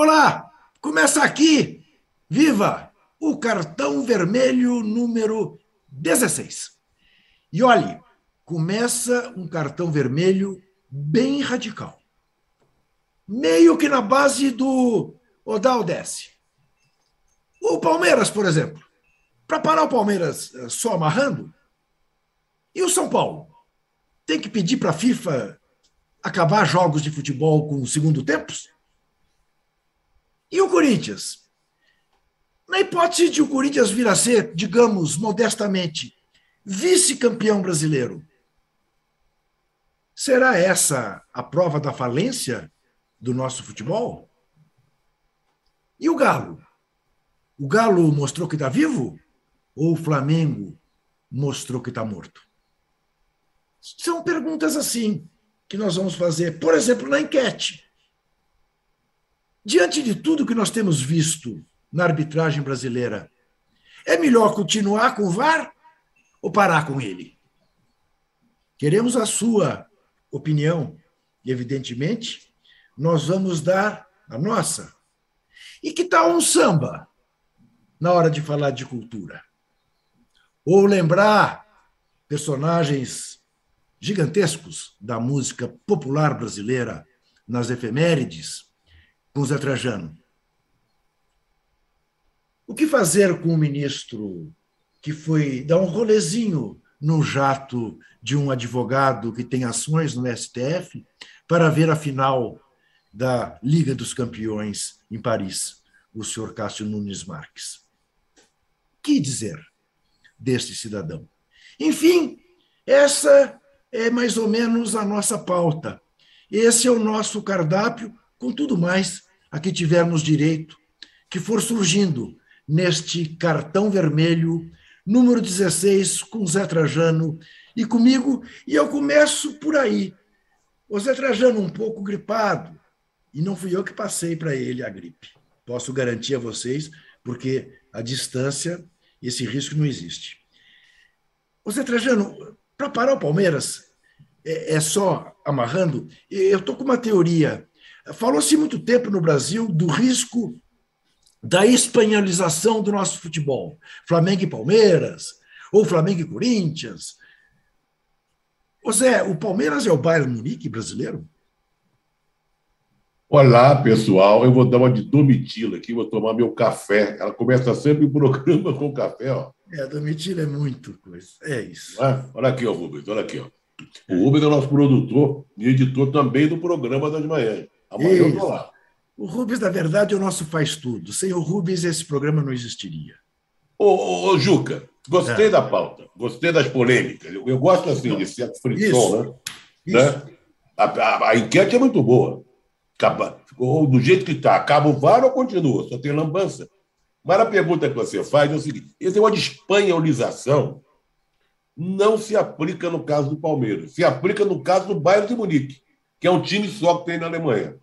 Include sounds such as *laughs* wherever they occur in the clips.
Olá, começa aqui, viva, o cartão vermelho número 16. E olhe, começa um cartão vermelho bem radical. Meio que na base do Odal desce. O Palmeiras, por exemplo. Para parar o Palmeiras eh, só amarrando. E o São Paulo? Tem que pedir para a FIFA acabar jogos de futebol com segundo tempos? E o Corinthians? Na hipótese de o Corinthians vir a ser, digamos, modestamente, vice-campeão brasileiro, será essa a prova da falência do nosso futebol? E o Galo? O Galo mostrou que está vivo? Ou o Flamengo mostrou que está morto? São perguntas assim que nós vamos fazer, por exemplo, na enquete. Diante de tudo que nós temos visto na arbitragem brasileira, é melhor continuar com o VAR ou parar com ele? Queremos a sua opinião e, evidentemente, nós vamos dar a nossa. E que tal um samba na hora de falar de cultura? Ou lembrar personagens gigantescos da música popular brasileira nas efemérides com Zé Trajano. O que fazer com o ministro que foi dar um rolezinho no jato de um advogado que tem ações no STF para ver a final da Liga dos Campeões em Paris, o senhor Cássio Nunes Marques? Que dizer deste cidadão? Enfim, essa é mais ou menos a nossa pauta. Esse é o nosso cardápio, com tudo mais a que tivermos direito, que for surgindo neste cartão vermelho, número 16, com Zé Trajano e comigo, e eu começo por aí. O Zé Trajano um pouco gripado, e não fui eu que passei para ele a gripe. Posso garantir a vocês, porque a distância, esse risco não existe. O Zé Trajano, para parar o Palmeiras, é, é só amarrando. Eu estou com uma teoria Falou-se muito tempo no Brasil do risco da espanholização do nosso futebol. Flamengo e Palmeiras, ou Flamengo e Corinthians. Ô Zé, o Palmeiras é o Bayern Munique brasileiro? Olá, pessoal. Eu vou dar uma de Domitila aqui, vou tomar meu café. Ela começa sempre o programa *laughs* com café, ó. É, Domitila é muito coisa. É isso. Olha aqui, ó, Rubens, olha aqui, ó. O Rubens é o nosso produtor e editor também do programa das manhãs. Amanhã eu estou lá. O Rubens, na verdade, é o nosso faz tudo. Sem o Rubens, esse programa não existiria. Ô, ô, ô Juca, gostei é. da pauta, gostei das polêmicas. Eu, eu gosto assim de certo frição, né? Isso. né? A, a, a, enquete é muito boa. Acaba, ou do jeito que está, acaba o VAR ou continua? Só tem lambança. Mas a pergunta que você faz é o seguinte: esse negócio de espanholização não se aplica no caso do Palmeiras, se aplica no caso do Bayern de Munique que é um time só que tem na Alemanha.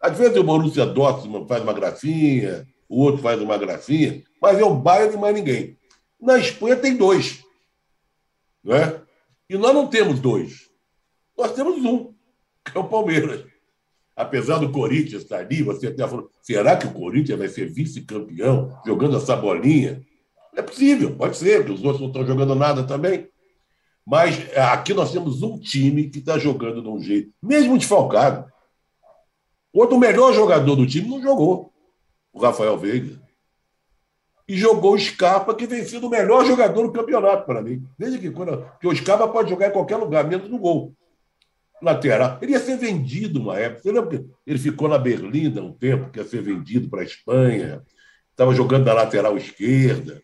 Às vezes o Borussia Dortmund faz uma gracinha, o outro faz uma gracinha, mas é o Bayern e mais ninguém. Na Espanha tem dois. Né? E nós não temos dois. Nós temos um, que é o Palmeiras. Apesar do Corinthians estar ali, você até falou, será que o Corinthians vai ser vice-campeão jogando essa bolinha? É possível, pode ser, porque os outros não estão jogando nada também. Mas é, aqui nós temos um time que está jogando de um jeito, mesmo desfalcado. Outro melhor jogador do time não jogou, o Rafael Veiga. E jogou o Scarpa, que vem sendo o melhor jogador do campeonato para mim. Desde que, quando, que o Scarpa pode jogar em qualquer lugar, menos no gol. Lateral. Ele ia ser vendido uma época. Que ele ficou na Berlinda um tempo, que ia ser vendido para a Espanha. Estava jogando na lateral esquerda.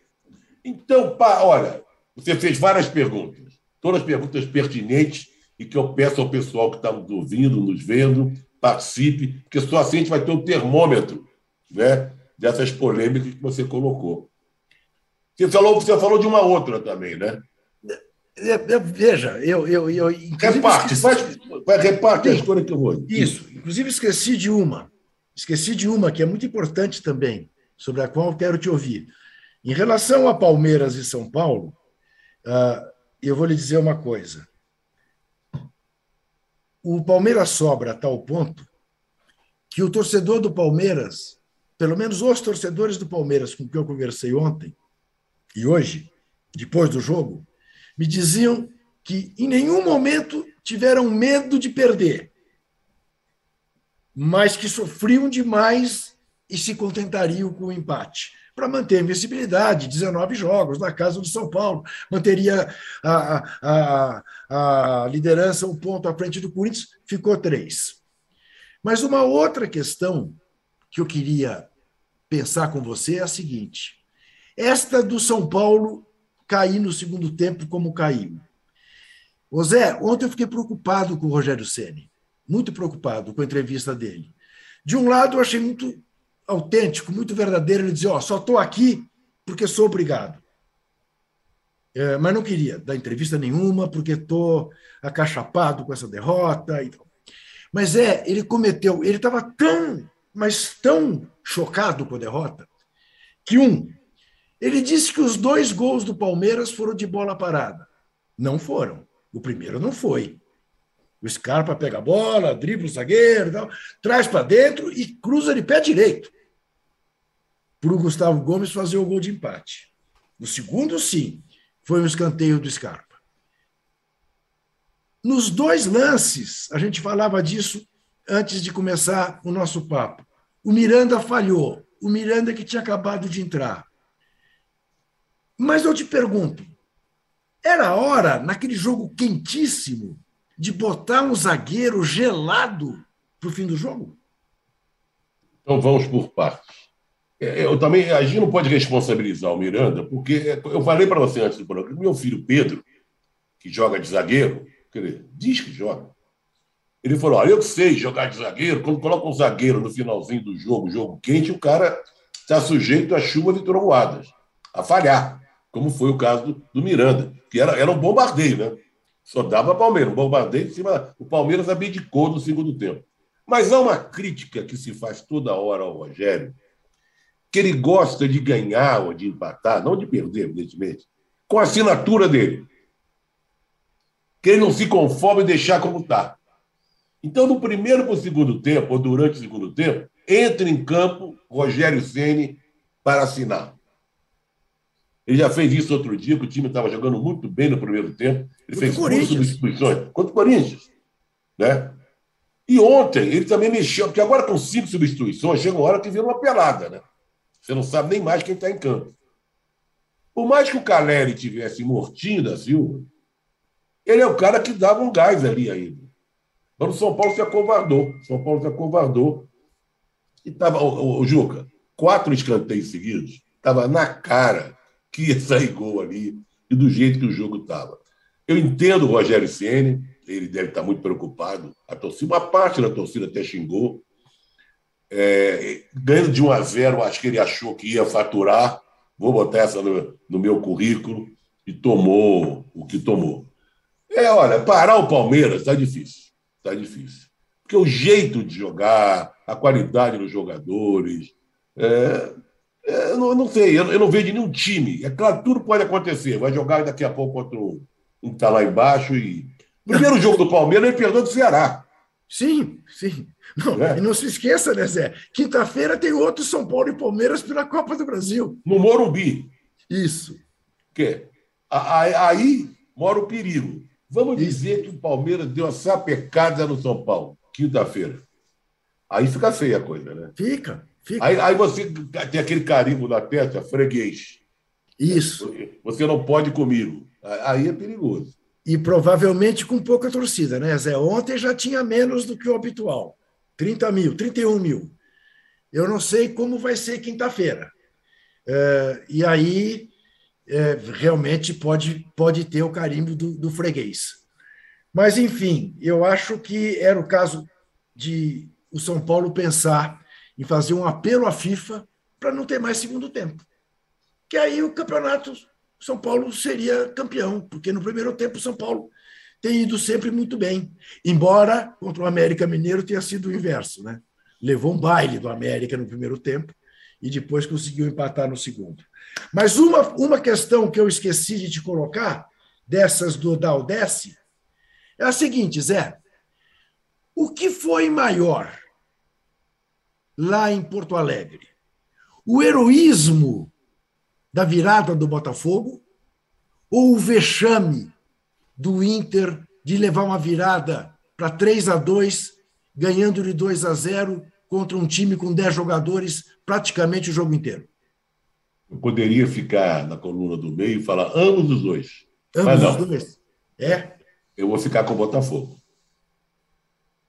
Então, pá, olha, você fez várias perguntas todas as perguntas pertinentes e que eu peço ao pessoal que está nos ouvindo, nos vendo, participe, porque só assim a gente vai ter um termômetro né, dessas polêmicas que você colocou. Você falou, você falou de uma outra também, né? É, é, veja, eu. eu, eu reparte, esqueci... faz, faz, reparte Sim, a escolha que eu vou. Isso, inclusive esqueci de uma. Esqueci de uma que é muito importante também, sobre a qual quero te ouvir. Em relação a Palmeiras e São Paulo, uh, eu vou lhe dizer uma coisa. O Palmeiras sobra a tal ponto que o torcedor do Palmeiras, pelo menos os torcedores do Palmeiras com quem eu conversei ontem e hoje, depois do jogo, me diziam que em nenhum momento tiveram medo de perder, mas que sofriam demais e se contentariam com o empate para manter a invencibilidade, 19 jogos na casa do São Paulo, manteria a, a, a, liderança um ponto à frente do Corinthians, ficou três. Mas uma outra questão que eu queria pensar com você é a seguinte: esta do São Paulo cair no segundo tempo como caiu. Ô Zé, ontem eu fiquei preocupado com o Rogério Ceni, muito preocupado com a entrevista dele. De um lado, eu achei muito autêntico, muito verdadeiro, ele dizia: Ó, oh, só estou aqui porque sou obrigado. É, mas não queria dar entrevista nenhuma porque estou acachapado com essa derrota. E tal. Mas é, ele cometeu, ele estava tão, mas tão chocado com a derrota, que um, ele disse que os dois gols do Palmeiras foram de bola parada. Não foram. O primeiro não foi. O Scarpa pega a bola, dribla o zagueiro, tal, traz para dentro e cruza de pé direito para o Gustavo Gomes fazer o gol de empate. O segundo, sim, foi um escanteio do Scarpa. Nos dois lances, a gente falava disso antes de começar o nosso papo. O Miranda falhou, o Miranda que tinha acabado de entrar. Mas eu te pergunto, era hora, naquele jogo quentíssimo, de botar um zagueiro gelado para o fim do jogo? Então vamos por partes. É, eu também, a gente não pode responsabilizar o Miranda, porque eu falei para você antes do programa, meu filho Pedro, que joga de zagueiro, diz que joga. Ele falou: Olha, eu sei jogar de zagueiro, quando coloca um zagueiro no finalzinho do jogo, jogo quente, o cara está sujeito a chuva de trovoadas, a falhar, como foi o caso do, do Miranda, que era, era um bombardeio, né? Só dava Palmeiras, um bombardeio em cima. O Palmeiras abdicou no segundo tempo. Mas há uma crítica que se faz toda hora ao Rogério, que ele gosta de ganhar ou de empatar, não de perder, evidentemente, com a assinatura dele. Que ele não se conforme em deixar como está. Então, no primeiro para o segundo tempo, ou durante o segundo tempo, entra em campo Rogério Ceni para assinar. Ele já fez isso outro dia, que o time estava jogando muito bem no primeiro tempo. Ele fez duas substituições contra o Corinthians. Né? E ontem ele também mexeu, porque agora com cinco substituições, chega uma hora que vira uma pelada, né? Você não sabe nem mais quem está em campo. Por mais que o Caleri tivesse mortinho da Silva, ele é o cara que dava um gás ali ainda. Mas o São Paulo se acovardou. São Paulo se acovardou. E estava, o, o, Juca, quatro escanteios seguidos, estava na cara que ia sair gol ali e do jeito que o jogo estava. Eu entendo o Rogério Ceni, ele deve estar muito preocupado. A torcida, uma parte da torcida até xingou, é, ganhando de 1 a 0, acho que ele achou que ia faturar. Vou botar essa no, no meu currículo e tomou o que tomou. É, olha, parar o Palmeiras está difícil. Está difícil. Porque o jeito de jogar, a qualidade dos jogadores. É, é, eu, não, não, sei, eu, eu, não vejo nenhum time. É claro, tudo pode acontecer. Vai jogar daqui a pouco contra um que está lá embaixo. e Primeiro jogo do Palmeiras, ele perdeu do Ceará. Sim, sim. Não, é. E não se esqueça, né, Zé? Quinta-feira tem outro São Paulo e Palmeiras pela Copa do Brasil. No Morumbi. Isso. Que? Aí mora o perigo. Vamos dizer que o Palmeiras deu uma sapecada no São Paulo, quinta-feira. Aí fica feia a coisa, né? Fica, fica. Aí, aí você tem aquele carimbo na testa, freguês. Isso. Você não pode comigo. Aí é perigoso. E provavelmente com pouca torcida, né, Zé? Ontem já tinha menos do que o habitual. 30 mil, 31 mil. Eu não sei como vai ser quinta-feira. É, e aí, é, realmente, pode, pode ter o carimbo do, do freguês. Mas, enfim, eu acho que era o caso de o São Paulo pensar em fazer um apelo à FIFA para não ter mais segundo tempo. Que aí o campeonato São Paulo seria campeão, porque no primeiro tempo São Paulo tem ido sempre muito bem, embora contra o América Mineiro tenha sido o inverso, né? Levou um baile do América no primeiro tempo e depois conseguiu empatar no segundo. Mas uma, uma questão que eu esqueci de te colocar, dessas do Daldesse, é a seguinte, Zé. O que foi maior? lá em Porto Alegre. O heroísmo da virada do Botafogo ou o vexame do Inter de levar uma virada para 3 a 2, ganhando de 2 a 0 contra um time com 10 jogadores praticamente o jogo inteiro? Eu poderia ficar na coluna do meio e falar ambos os dois. Ambos os dois. É? Eu vou ficar com o Botafogo.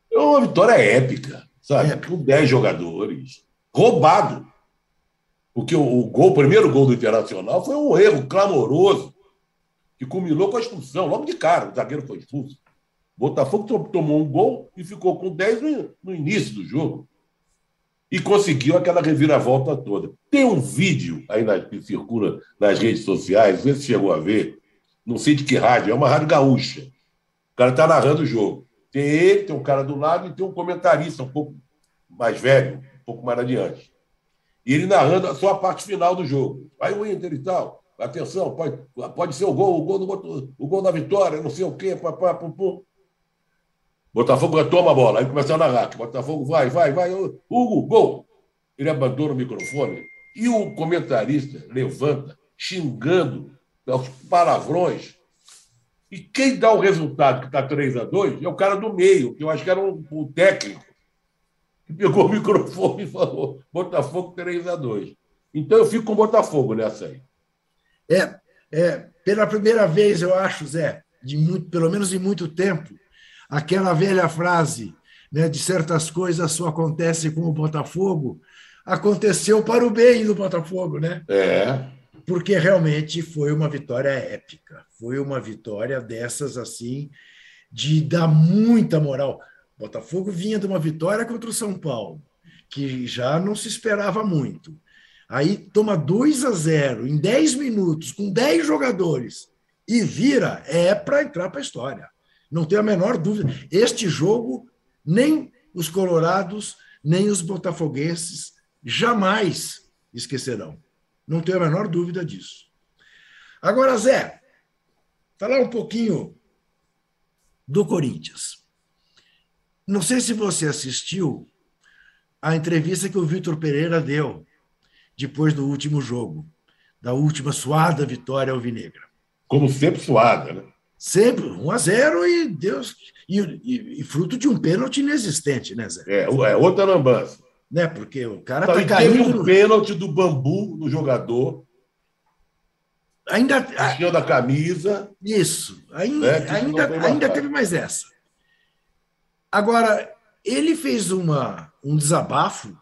É uma vitória épica, sabe? É. Com 10 jogadores. Roubado. Porque o, o, gol, o primeiro gol do Internacional foi um erro clamoroso que culminou com a expulsão, logo de cara, o zagueiro foi expulso. Botafogo tomou um gol e ficou com 10 no, início do jogo. E conseguiu aquela reviravolta toda. Tem um vídeo aí na, que circula nas redes sociais, vê se chegou a ver, não sei de que rádio, é uma rádio gaúcha. O cara está narrando o jogo. Tem ele, tem um cara do lado e tem um comentarista um pouco mais velho, um pouco mais adiante. E ele narrando só a parte final do jogo. Vai o Inter e tal. Atenção, pode, pode ser o gol, o gol, do, o gol da vitória, não sei o quê. Botafogo toma a bola. Aí começa a narrar. Botafogo vai, vai, vai. Hugo, gol. Ele abandona o microfone e o comentarista levanta, xingando aos palavrões. E quem dá o resultado, que está 3 a 2 é o cara do meio, que eu acho que era um, um técnico que pegou o microfone e falou: Botafogo 3 a 2 Então eu fico com o Botafogo nessa aí. É, é, pela primeira vez, eu acho, Zé, de muito, pelo menos de muito tempo, aquela velha frase né, de certas coisas só acontecem com o Botafogo, aconteceu para o bem do Botafogo, né? É. Porque realmente foi uma vitória épica, foi uma vitória dessas assim, de dar muita moral. Botafogo vinha de uma vitória contra o São Paulo, que já não se esperava muito. Aí toma 2 a 0 em 10 minutos, com 10 jogadores, e vira, é para entrar para a história. Não tenho a menor dúvida. Este jogo, nem os colorados, nem os botafoguenses jamais esquecerão. Não tenho a menor dúvida disso. Agora, Zé, falar um pouquinho do Corinthians. Não sei se você assistiu a entrevista que o Vitor Pereira deu depois do último jogo, da última suada vitória alvinegra. Como sempre suada, né? Sempre, 1 a 0 e Deus. E, e, e fruto de um pênalti inexistente, né, Zé? É, é outra lambança. Né? Porque o cara está caindo. Teve um pênalti do bambu no jogador. Ainda. Vestindo a camisa. Isso. Ainda, né? ainda, ainda teve mais essa. Agora, ele fez uma, um desabafo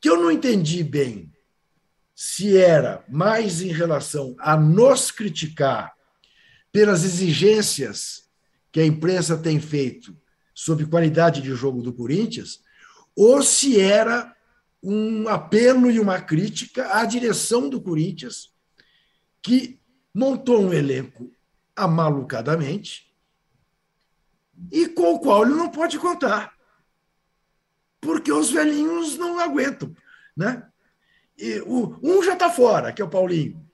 que eu não entendi bem se era mais em relação a nos criticar pelas exigências que a imprensa tem feito sobre qualidade de jogo do Corinthians, ou se era um apelo e uma crítica à direção do Corinthians, que montou um elenco amalucadamente e com o qual ele não pode contar. Porque os velhinhos não aguentam. Né? E o, um já está fora, que é o Paulinho.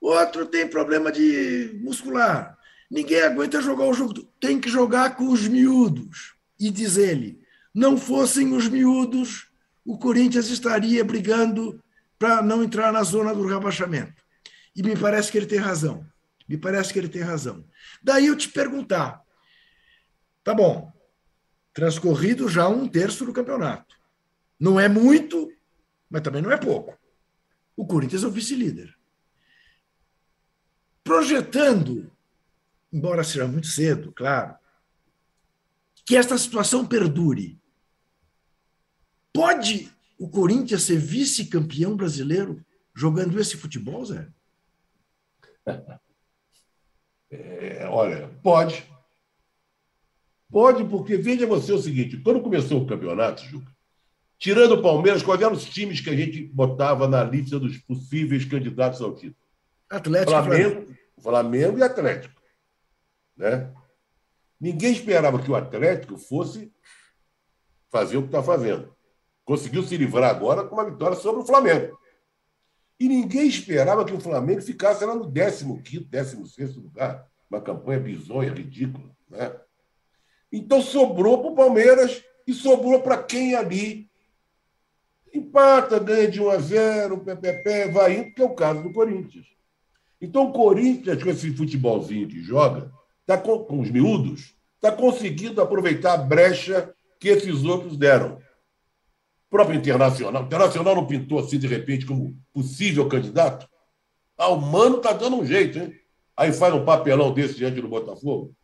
Outro tem problema de muscular. Ninguém aguenta jogar o jogo. Tem que jogar com os miúdos. E diz ele: não fossem os miúdos, o Corinthians estaria brigando para não entrar na zona do rebaixamento. E me parece que ele tem razão. Me parece que ele tem razão. Daí eu te perguntar: Tá bom. Transcorrido já um terço do campeonato. Não é muito, mas também não é pouco. O Corinthians é o vice-líder. Projetando, embora seja muito cedo, claro, que esta situação perdure. Pode o Corinthians ser vice-campeão brasileiro jogando esse futebol, Zé? *laughs* É, olha, pode. Pode, porque veja você o seguinte: quando começou o campeonato, Juca, tirando o Palmeiras, quais eram os times que a gente botava na lista dos possíveis candidatos ao título? Atlético Flamengo, Flamengo e Atlético. Né? Ninguém esperava que o Atlético fosse fazer o que está fazendo. Conseguiu se livrar agora com uma vitória sobre o Flamengo. E ninguém esperava que o Flamengo ficasse lá no 15, 16 lugar. Uma campanha bizonha, ridícula. Né? Então sobrou para o Palmeiras e sobrou para quem ali Empata, ganha de 1 a 0, PPP, vai indo, que é o caso do Corinthians. Então, o Corinthians, com esse futebolzinho que joga, tá com, com os miúdos, está conseguindo aproveitar a brecha que esses outros deram. O próprio Internacional. O Internacional não pintou assim, de repente, como possível candidato? Ah, o Mano está dando um jeito, hein? Aí faz um papelão desse diante do Botafogo.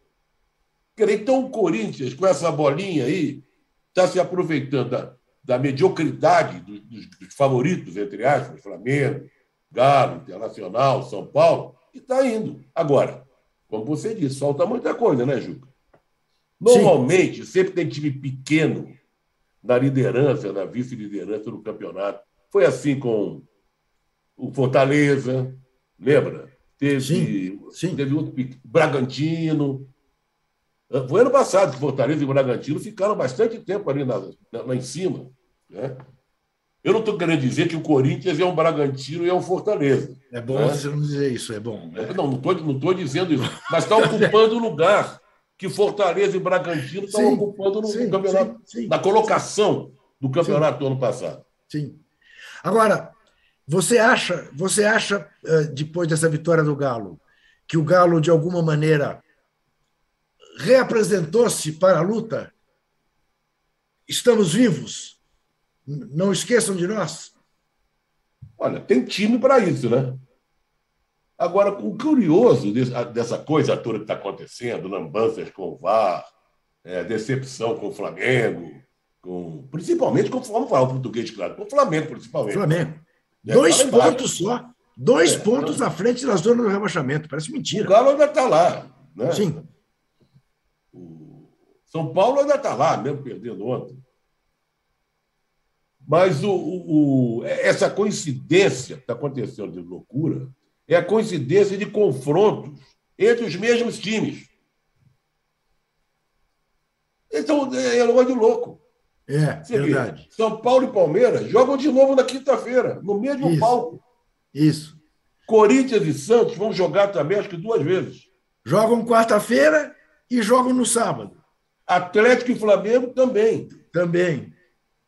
Então, o Corinthians, com essa bolinha aí, está se aproveitando da, da mediocridade dos, dos, favoritos, entre aspas, Flamengo, Galo, Internacional, São Paulo, e está indo. Agora, como você disse, falta muita coisa, né, Juca? Normalmente, Sim. sempre tem time pequeno na liderança, na vice-liderança do campeonato. Foi assim com o Fortaleza, lembra? Teve, Sim. Sim. teve outro Bragantino. Foi ano passado que Fortaleza e Bragantino ficaram bastante tempo ali na, na, lá em cima. Né? Eu não estou querendo dizer que o Corinthians é um Bragantino e é um Fortaleza. É bom né? você não dizer isso, é bom. Né? Não, não estou não dizendo isso. Mas está ocupando o lugar que Fortaleza e Bragantino estão ocupando no, sim, campeonato, sim, sim, na colocação do campeonato do ano passado. Sim. Agora, você acha, você acha, eh, depois dessa vitória do Galo, que o Galo, de alguma maneira, reapresentou-se para a luta? Estamos vivos? Não esqueçam de nós. Olha, tem time para isso, né? Agora, o curioso dessa coisa toda que está acontecendo, lambanças com o VAR, é, decepção com o Flamengo, com, principalmente com vamos falar o português, claro, com o Flamengo, principalmente. Flamengo. É, Dois pontos só. Dois é, pontos à frente da zona do rebaixamento. Parece mentira. O Galo ainda está lá. Né? Sim. São Paulo ainda está lá, mesmo perdendo ontem. Mas o, o, essa coincidência que está acontecendo de loucura é a coincidência de confrontos entre os mesmos times. Então, é negócio de louco. É, Você verdade. Vê, São Paulo e Palmeiras jogam de novo na quinta-feira, no mesmo Isso. palco. Isso. Corinthians e Santos vão jogar também, acho que duas vezes. Jogam quarta-feira e jogam no sábado. Atlético e Flamengo também. Também.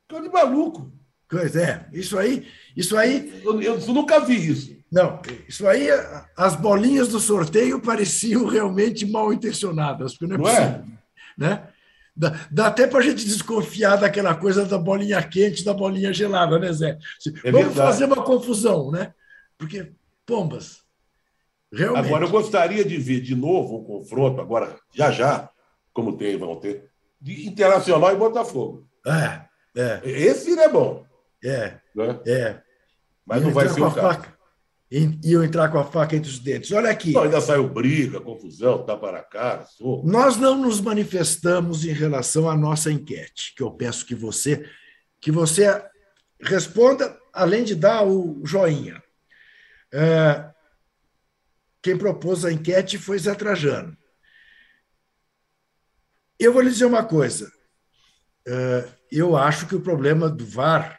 Tô de maluco. Pois é, isso aí, isso aí. Eu, eu, eu nunca vi isso. Não, isso aí, as bolinhas do sorteio pareciam realmente mal intencionadas, porque não é não é? possível. É? Né? Dá, dá até para a gente desconfiar daquela coisa da bolinha quente da bolinha gelada, né, Zé? É Vamos verdade. fazer uma confusão, né? Porque, pombas, realmente. Agora, eu gostaria de ver de novo um confronto, agora, já já, como tem, vão ter, de Internacional e Botafogo. É, é. Esse é bom. É, né? é. Mas e não vai ser o caso. Faca iam entrar com a faca entre os dentes. Olha aqui. Não, ainda saiu briga, confusão, tapa na cara. Soco. Nós não nos manifestamos em relação à nossa enquete, que eu peço que você que você responda, além de dar o joinha. É, quem propôs a enquete foi Zé Trajano. Eu vou lhe dizer uma coisa. É, eu acho que o problema do VAR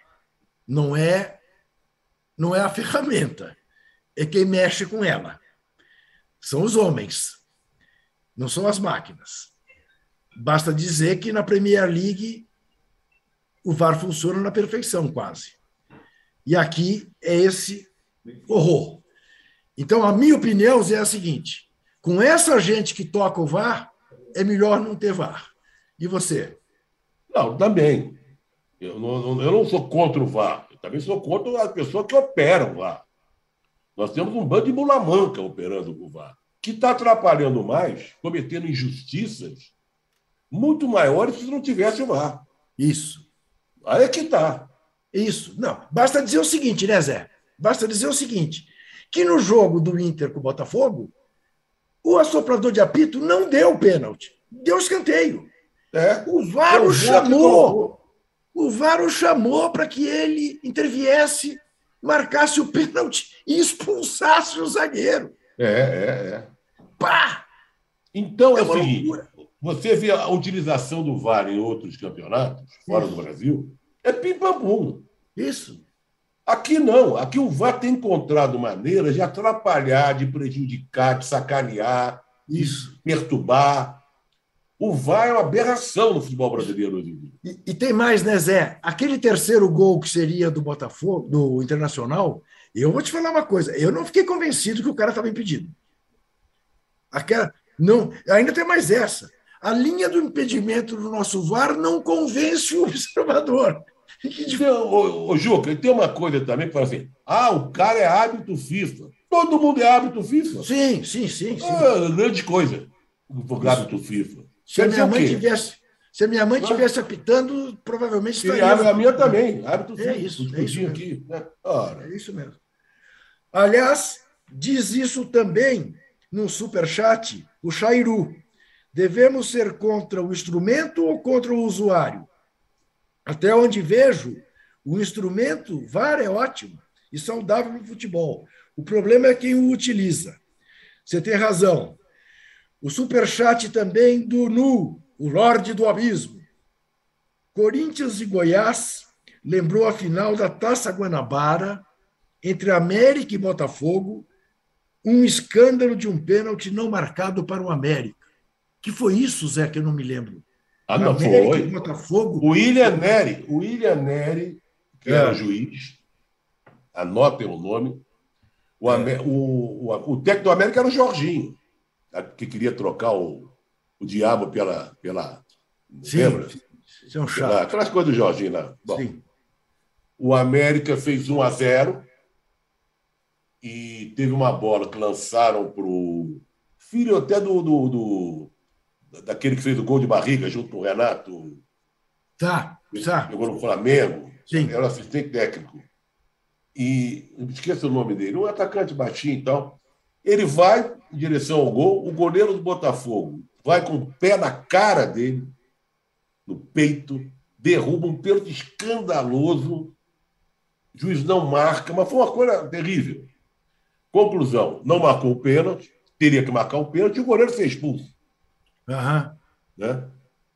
não é não é a ferramenta é quem mexe com ela. São os homens, não são as máquinas. Basta dizer que na Premier League o VAR funciona na perfeição, quase. E aqui é esse horror. Então, a minha opinião é a seguinte: com essa gente que toca o VAR, é melhor não ter VAR. E você? Não, também. Eu não, eu não sou contra o VAR. Eu também sou contra as pessoas que operam o VAR. Nós temos um bando de mulamanca operando o VAR, que está atrapalhando mais, cometendo injustiças muito maiores se não tivesse o VAR. Isso. Aí é que está. Isso. Não, basta dizer o seguinte, né, Zé? Basta dizer o seguinte: que no jogo do Inter com o Botafogo, o assoprador de apito não deu pênalti, deu escanteio. É. O VAR o chamou. O VAR o chamou para que ele interviesse marcasse o pênalti *laughs* e expulsasse o zagueiro. É, é, é. Pá! Então é, seguinte: loucura. você vê a utilização do VAR em outros campeonatos, fora Isso. do Brasil, é pim-pam-pum. Isso. Aqui não. Aqui o VAR tem encontrado maneiras de atrapalhar, de prejudicar, de sacanear, Isso. de perturbar. O VAR é uma aberração no futebol brasileiro hoje e, e tem mais, né, Zé? Aquele terceiro gol que seria do Botafogo, do Internacional, eu vou te falar uma coisa, eu não fiquei convencido que o cara estava impedido. Aquela, não, ainda tem mais essa. A linha do impedimento do nosso VAR não convence o *laughs* observador. Então, ô, ô, Juca, tem uma coisa também que fala assim: ah, o cara é hábito FIFA. Todo mundo é hábito FIFA. Sim, sim, sim. sim. Ah, grande coisa, o hábito FIFA. Se a minha mãe tivesse. Se a minha mãe estivesse apitando, provavelmente estaria. E a minha também. Hábito é isso, é isso aqui. Né? É isso mesmo. Aliás, diz isso também no superchat o Chairu. Devemos ser contra o instrumento ou contra o usuário? Até onde vejo, o instrumento VAR é ótimo e saudável no futebol. O problema é quem o utiliza. Você tem razão. O superchat também do Nu, o Lorde do Abismo. Corinthians e Goiás lembrou a final da Taça Guanabara entre América e Botafogo, um escândalo de um pênalti não marcado para o América. Que foi isso, Zé, que eu não me lembro. Ah, não América foi. Botafogo. O William Neri, o William Neri, que é. era juiz, anotem o nome. O, é. o, o, o técnico do América era o Jorginho, que queria trocar o, o diabo pela. pela Sim, lembra? Isso é um chato. Aquelas coisas do Jorginho lá. Bom, Sim. O América fez 1 a 0 e teve uma bola que lançaram para o filho até do, do, do daquele que fez o gol de barriga junto com o Renato. Tá, tá. Jogou no Flamengo. Sim. Era assistente técnico. E esqueça o nome dele, um atacante baixinho então. Ele vai em direção ao gol, o goleiro do Botafogo vai com o pé na cara dele, no peito, derruba um pênalti escandaloso. O juiz não marca, mas foi uma coisa terrível. Conclusão: não marcou o pênalti, teria que marcar o pênalti e o goleiro foi expulso. Uhum. Né?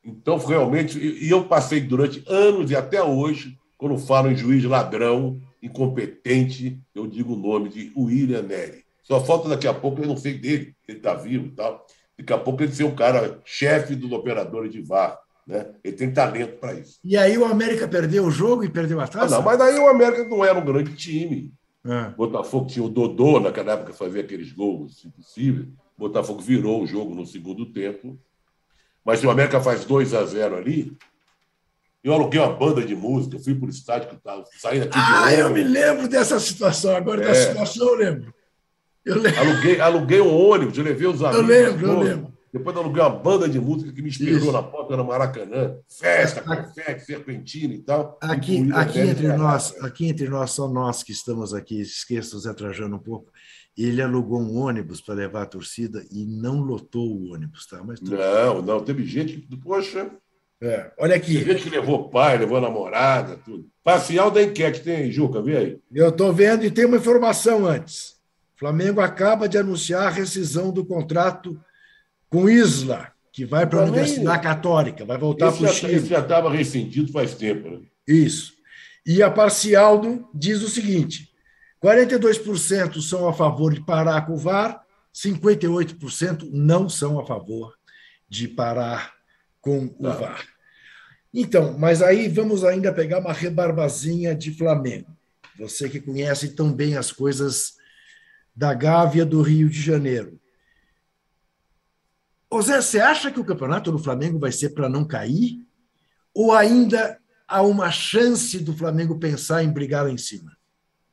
Então, realmente, e eu passei durante anos e até hoje, quando falo em juiz ladrão, incompetente, eu digo o nome de William Neri. Só falta daqui a pouco, eu não sei dele, ele está vivo e tal. Daqui a pouco ele ser o cara chefe dos operadores de VAR. Né? Ele tem talento para isso. E aí o América perdeu o jogo e perdeu a taça? Ah, não, mas aí o América não era um grande time. É. Botafogo tinha o Dodô, naquela época fazia aqueles gols impossíveis. Botafogo virou o jogo no segundo tempo. Mas se o América faz 2 a 0 ali, eu aluguei uma banda de música, fui para o estádio que estava saindo aqui Ah, eu me lembro dessa situação, agora é. da situação eu lembro. eu lembro. Aluguei, aluguei um ônibus, eu levei os amigos. Eu lembro, eu lembro. Depois eu aluguei uma banda de música que me esperou Isso. na porta do Maracanã. Festa, confete, serpentina e tal. Aqui, aqui entre nós, aqui entre nós, só nós que estamos aqui, esqueça o Zé Trajano um pouco, ele alugou um ônibus para levar a torcida e não lotou o ônibus, tá? Mas Não, não, teve gente que, poxa. É, olha aqui. Teve gente que levou pai, levou namorada, tudo. Parcial da enquete tem, Juca, vê aí. Eu estou vendo e tem uma informação antes. O Flamengo acaba de anunciar a rescisão do contrato com Isla, que vai para a Universidade Católica, vai voltar para o Chile. Isso já estava rescindido faz tempo. Né? Isso. E a parcial do, diz o seguinte: 42% são a favor de parar com o VAR, 58% não são a favor de parar com o tá. VAR. Então, mas aí vamos ainda pegar uma rebarbazinha de Flamengo. Você que conhece tão bem as coisas da Gávea do Rio de Janeiro. Ô Zé, você acha que o campeonato do Flamengo vai ser para não cair? Ou ainda há uma chance do Flamengo pensar em brigar lá em cima?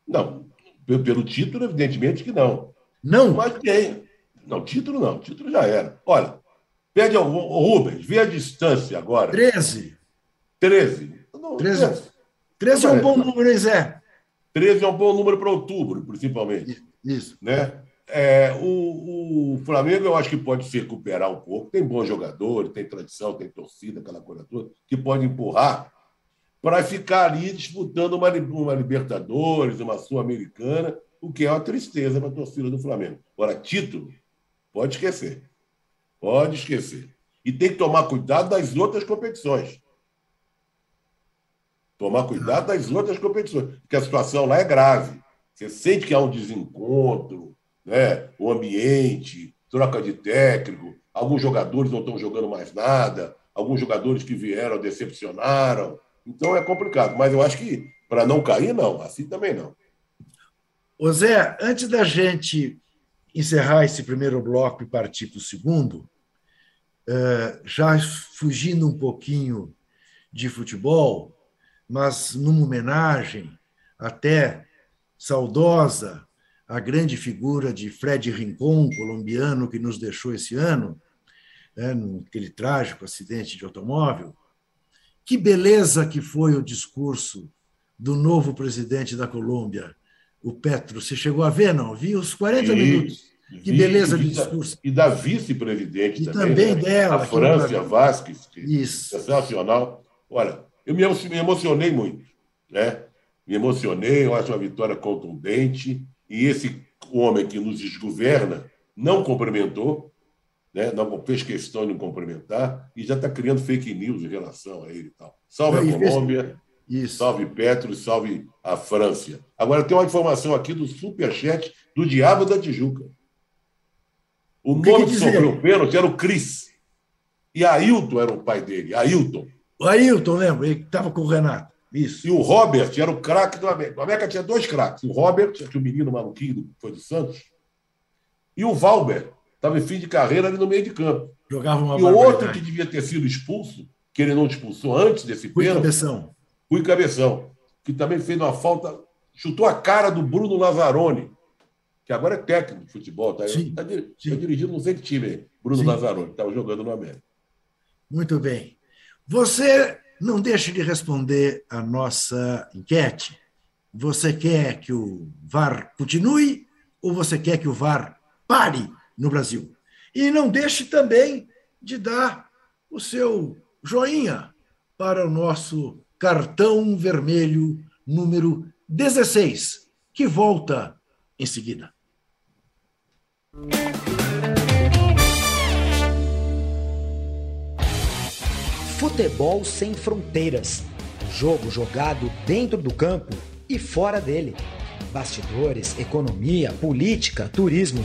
Não, pelo título, evidentemente que não. Não? Mas tem. Não, título não. Título já era. Olha, pede ao Rubens, vê a distância agora. 13. 13. Não, 13. 13 é um bom número, hein, Zé? 13 é um bom número para outubro, principalmente. Isso. Né? É, o, o, Flamengo eu acho que pode se recuperar um pouco. Tem bons jogadores, tem tradição, tem torcida, aquela coisa toda, que pode empurrar para ficar ali disputando uma, uma Libertadores, uma Sul-Americana, o que é uma tristeza para a torcida do Flamengo. Agora, título, pode esquecer. Pode esquecer. E tem que tomar cuidado das outras competições. Tomar cuidado das outras competições, porque a situação lá é grave. Você sente que há um desencontro, né? o ambiente. troca de técnico, alguns jogadores não estão jogando mais nada, alguns jogadores que vieram decepcionaram. Então é complicado. Mas eu acho que para não cair, não. Assim também não. Ô Zé, antes da gente encerrar esse primeiro bloco e partir para o segundo, eh, já fugindo um pouquinho de futebol, mas numa homenagem até saudosa à grande figura de Fred Rincon, colombiano, que nos deixou esse ano, né, naquele trágico acidente de automóvel. Que beleza que foi o discurso do novo presidente da Colômbia, o Petro. Você chegou a ver, não? Vi os 40 e, minutos. Que vi, beleza de discurso. E da vice-presidente também. também né? dela. A França Vasquez, que Isso. sensacional. Olha, eu me emocionei muito. Né? Me emocionei, eu acho uma vitória contundente. E esse homem que nos desgoverna não cumprimentou, né? não fez questão de cumprimentar, e já está criando fake news em relação a ele e tal. Salve a Colômbia, isso. Salve Petro, salve a França. Agora tem uma informação aqui do superchat do Diabo da Tijuca. O, o nome que, que sofreu o pênalti era o Cris. E Ailton era o pai dele, Ailton. O Ailton, lembra? Ele estava com o Renato. Isso. E o Robert era o craque do América. O América tinha dois craques. O Robert, que o menino maluquinho foi do Santos, e o Valber, estava em fim de carreira ali no meio de campo. Jogava uma E o outro que devia ter sido expulso, que ele não expulsou antes desse pênalti. Cabeção. Rui Cabeção, que também fez uma falta, chutou a cara do Bruno Lazzaroni, que agora é técnico de futebol, está tá, tá, tá dirigindo não sei que time aí, Bruno sim. Lazzaroni, estava jogando no América. Muito bem. Você não deixe de responder a nossa enquete. Você quer que o VAR continue ou você quer que o VAR pare no Brasil? E não deixe também de dar o seu joinha para o nosso cartão vermelho número 16, que volta em seguida. Futebol sem fronteiras. Jogo jogado dentro do campo e fora dele. Bastidores, economia, política, turismo.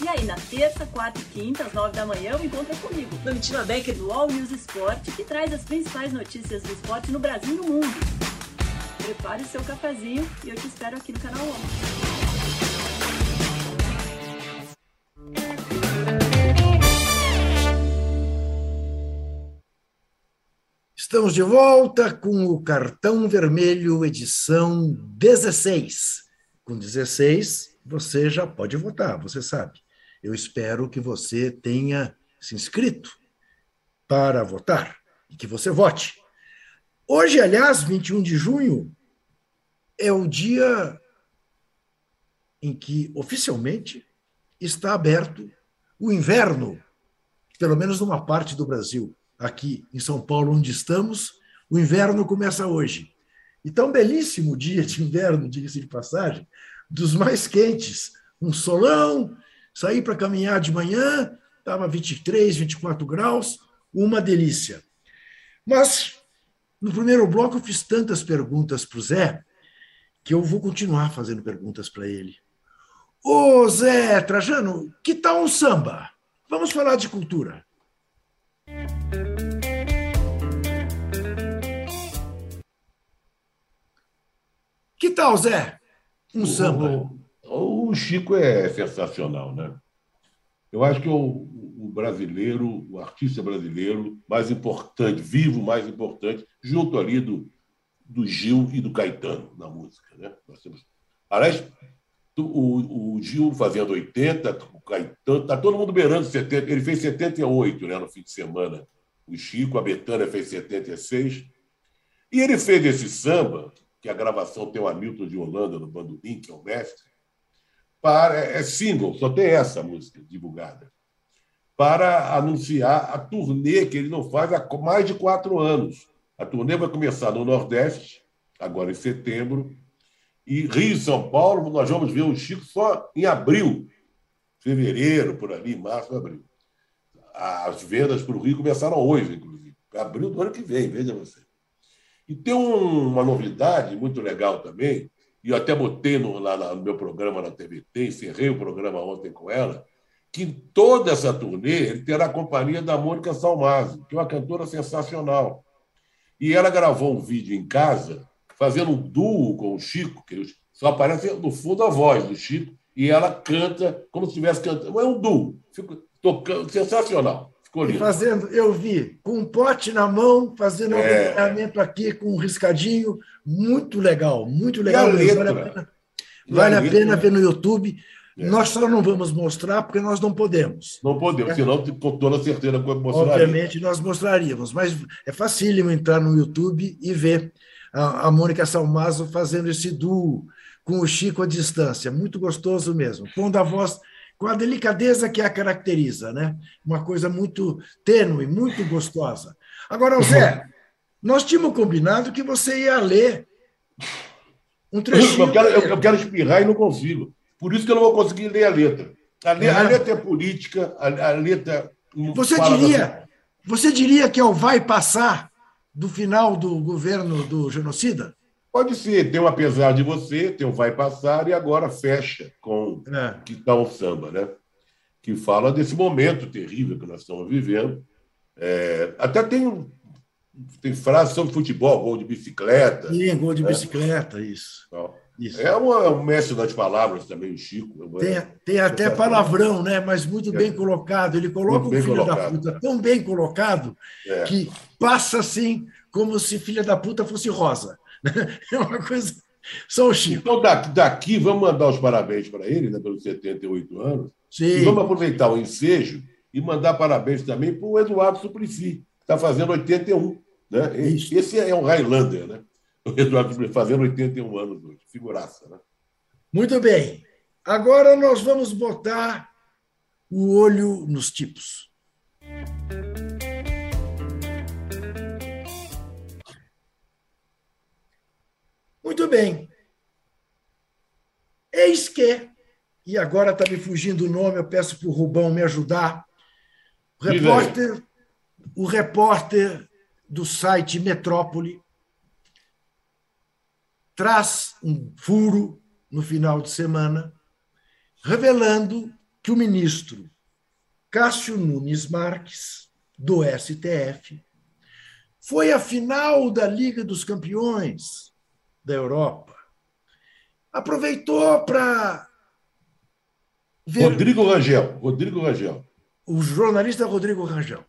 E aí, na terça, quarta e quinta, às nove da manhã, eu encontro comigo, Domitila Becker, do All News Esporte, que traz as principais notícias do esporte no Brasil e no mundo. Prepare o seu cafezinho e eu te espero aqui no canal 11. Estamos de volta com o cartão vermelho edição 16. Com 16, você já pode votar, você sabe. Eu espero que você tenha se inscrito para votar e que você vote. Hoje, aliás, 21 de junho, é o dia em que, oficialmente, está aberto o inverno, pelo menos numa parte do Brasil. Aqui em São Paulo, onde estamos, o inverno começa hoje. Então, belíssimo dia de inverno, diga-se de passagem, dos mais quentes. Um solão, saí para caminhar de manhã, estava 23, 24 graus, uma delícia. Mas, no primeiro bloco, eu fiz tantas perguntas para o Zé, que eu vou continuar fazendo perguntas para ele. Ô Zé Trajano, que tal um samba? Vamos falar de cultura. Que tal, Zé? Um samba. O, Chico é sensacional, né? Eu acho que o, o, brasileiro, o artista brasileiro mais importante, vivo mais importante, junto ali do, do Gil e do Caetano na música. Né? Nós temos... Aliás, o, o Gil fazendo 80, o Caetano, está todo mundo beirando 70. Ele fez 78 né, no fim de semana. O Chico, a Betânia fez 76. E ele fez esse samba, que a gravação tem o Hamilton de Holanda no bandolim, que é o mestre, para, é, é single, só tem essa música divulgada. para anunciar a turnê que ele não faz há mais de quatro anos. A turnê vai começar no Nordeste, agora em setembro, e Rio e São Paulo, nós vamos ver o Chico só em abril, fevereiro, por ali, março, abril. As vendas para o Rio começaram hoje, inclusive. Abril do ano que vem, veja você. E tem uma novidade muito legal também, e eu até botei no, lá no meu programa na TVT, encerrei o programa ontem com ela, que em toda essa turnê ele terá a companhia da Mônica Salmazo, que é uma cantora sensacional. E ela gravou um vídeo em casa, fazendo um duo com o Chico, que só aparece no fundo a voz do Chico, e ela canta como se estivesse cantando. É um duo. Tocando, sensacional. Ficou lindo. fazendo, eu vi, com um pote na mão, fazendo um é... acompanhamento aqui com um riscadinho. Muito legal, muito legal. Vale a pena, vale a pena ver no YouTube. É. Nós só não vamos mostrar porque nós não podemos. Não podemos, é. senão com toda certeza mostraria. Obviamente nós mostraríamos, mas é facílimo entrar no YouTube e ver a, a Mônica Salmazo fazendo esse duo com o Chico à distância. Muito gostoso mesmo. Pondo a voz com a delicadeza que a caracteriza, né? Uma coisa muito tênue, muito gostosa. Agora, Zé, nós tínhamos combinado que você ia ler um trechinho. Eu quero, eu quero espirrar e não consigo. Por isso que eu não vou conseguir ler a letra. A, letra, é. a letra é política, a, a letra. Você diria, você diria que é o vai passar do final do governo do genocida? Pode ser, tem um apesar de você, tem um vai passar e agora fecha com é. que está o samba, né? Que fala desse momento terrível que nós estamos vivendo. É, até tem tem frase sobre futebol, gol de bicicleta. Sim, gol de né? bicicleta, isso. Então, isso. É um, é um mestre das palavras também, o Chico. Tem, tem até palavrão, né? mas muito bem colocado. Ele coloca o filho colocado. da puta tão bem colocado é. que passa assim como se filha da puta fosse rosa. *laughs* É uma coisa. Só o Chico. Então, daqui, daqui vamos mandar os parabéns para ele, né, pelos 78 anos. Sim. E vamos aproveitar o ensejo e mandar parabéns também para o Eduardo Suplicy, que está fazendo 81. Né? Esse é um Highlander, né? O Eduardo fazendo 81 anos hoje. Figuraça, né? Muito bem. Agora nós vamos botar o olho nos tipos. Muito bem. Eis que, e agora está me fugindo o nome, eu peço para o Rubão me ajudar. O repórter, o repórter do site Metrópole traz um furo no final de semana, revelando que o ministro Cássio Nunes Marques, do STF, foi à final da Liga dos Campeões da Europa. Aproveitou para. Ver... Rodrigo Rangel. Rodrigo Rangel. O jornalista Rodrigo Rangel.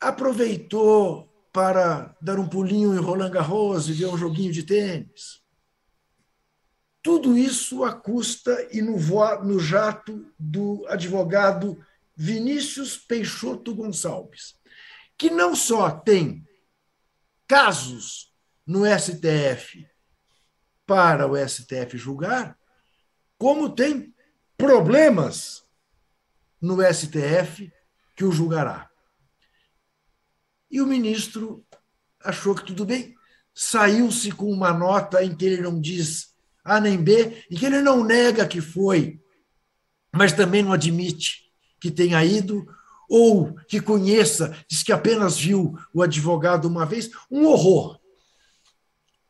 Aproveitou para dar um pulinho em Roland Garros e ver um joguinho de tênis. Tudo isso à custa e no, no jato do advogado Vinícius Peixoto Gonçalves, que não só tem casos no STF para o STF julgar, como tem problemas no STF que o julgará. E o ministro achou que tudo bem, saiu-se com uma nota em que ele não diz A nem B, em que ele não nega que foi, mas também não admite que tenha ido, ou que conheça, diz que apenas viu o advogado uma vez. Um horror.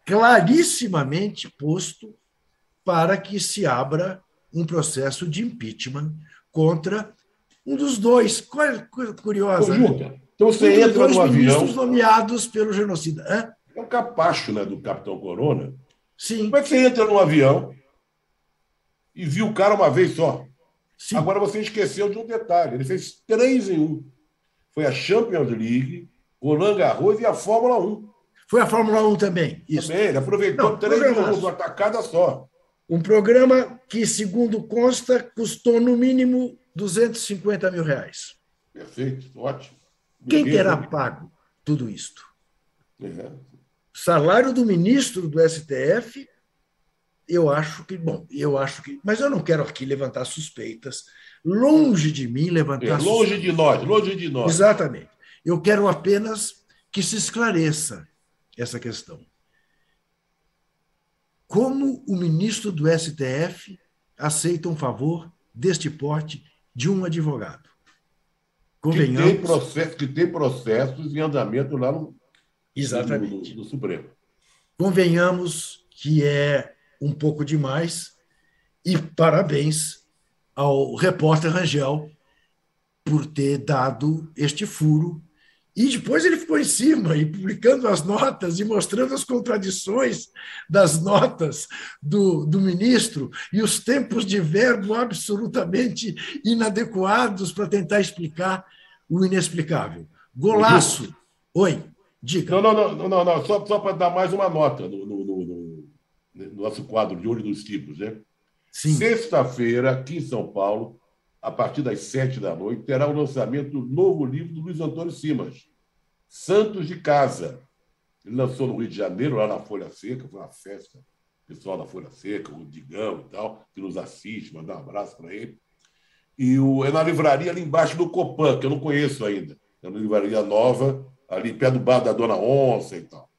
Clarissimamente posto para que se abra um processo de impeachment contra um dos dois. Coisa curiosa. Né? Então você um entra no avião. nomeados pelo genocida. Hã? É um capacho né, do Capitão Corona. Sim. Como é que você entra no avião e viu o cara uma vez só? Sim. Agora você esqueceu de um detalhe: ele fez três em um. Foi a Champions League, o Roland Garros e a Fórmula 1. Foi a Fórmula 1 também. Isso. Também, ele aproveitou Não, três jogos, uma tacada só. Um programa que, segundo consta, custou no mínimo 250 mil reais. Perfeito, ótimo. Quem terá pago tudo isto? É. Salário do ministro do STF, eu acho que, bom, eu acho que, mas eu não quero aqui levantar suspeitas. longe de mim levantar. É, longe de nós, longe de nós. Exatamente. Eu quero apenas que se esclareça essa questão. Como o ministro do STF aceita um favor deste porte de um advogado? Convenhamos. Que tem, processo, que tem processos em andamento lá no, Exatamente. no, no Supremo. Convenhamos que é um pouco demais e parabéns ao repórter Rangel por ter dado este furo e depois ele ficou em cima e publicando as notas e mostrando as contradições das notas do, do ministro e os tempos de verbo absolutamente inadequados para tentar explicar o inexplicável. Golaço. Oi, diga. Não, não, não, não, não. só, só para dar mais uma nota no, no, no, no nosso quadro de Olho dos Tipos, né? Sexta-feira, aqui em São Paulo, a partir das sete da noite, terá o lançamento do novo livro do Luiz Antônio Simas, Santos de Casa. Ele lançou no Rio de Janeiro, lá na Folha Seca, foi uma festa. Pessoal da Folha Seca, o Digão e tal, que nos assiste, mandar um abraço para ele. E o, é na livraria ali embaixo do Copan, que eu não conheço ainda. É uma livraria nova, ali perto do bar da Dona Onça e tal.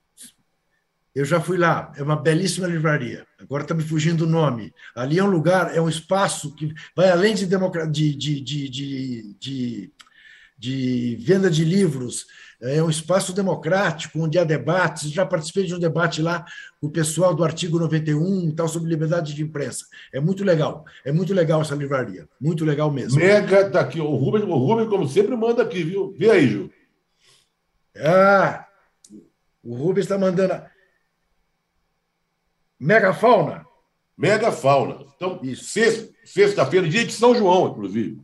Eu já fui lá, é uma belíssima livraria. Agora está me fugindo o nome. Ali é um lugar, é um espaço que vai além de, de, de, de, de, venda de livros, é um espaço democrático, onde há debates. Já participei de um debate lá com o pessoal do artigo 91 tal, sobre liberdade de imprensa. É muito legal. É muito legal essa livraria. Muito legal mesmo. Mega, tá aqui. O Rubens, o Rubens como sempre, manda aqui, viu? Vê aí, Ju. Ah, o Rubens está mandando. Megafauna. Megafauna. Então, sexta-feira, dia de São João, inclusive.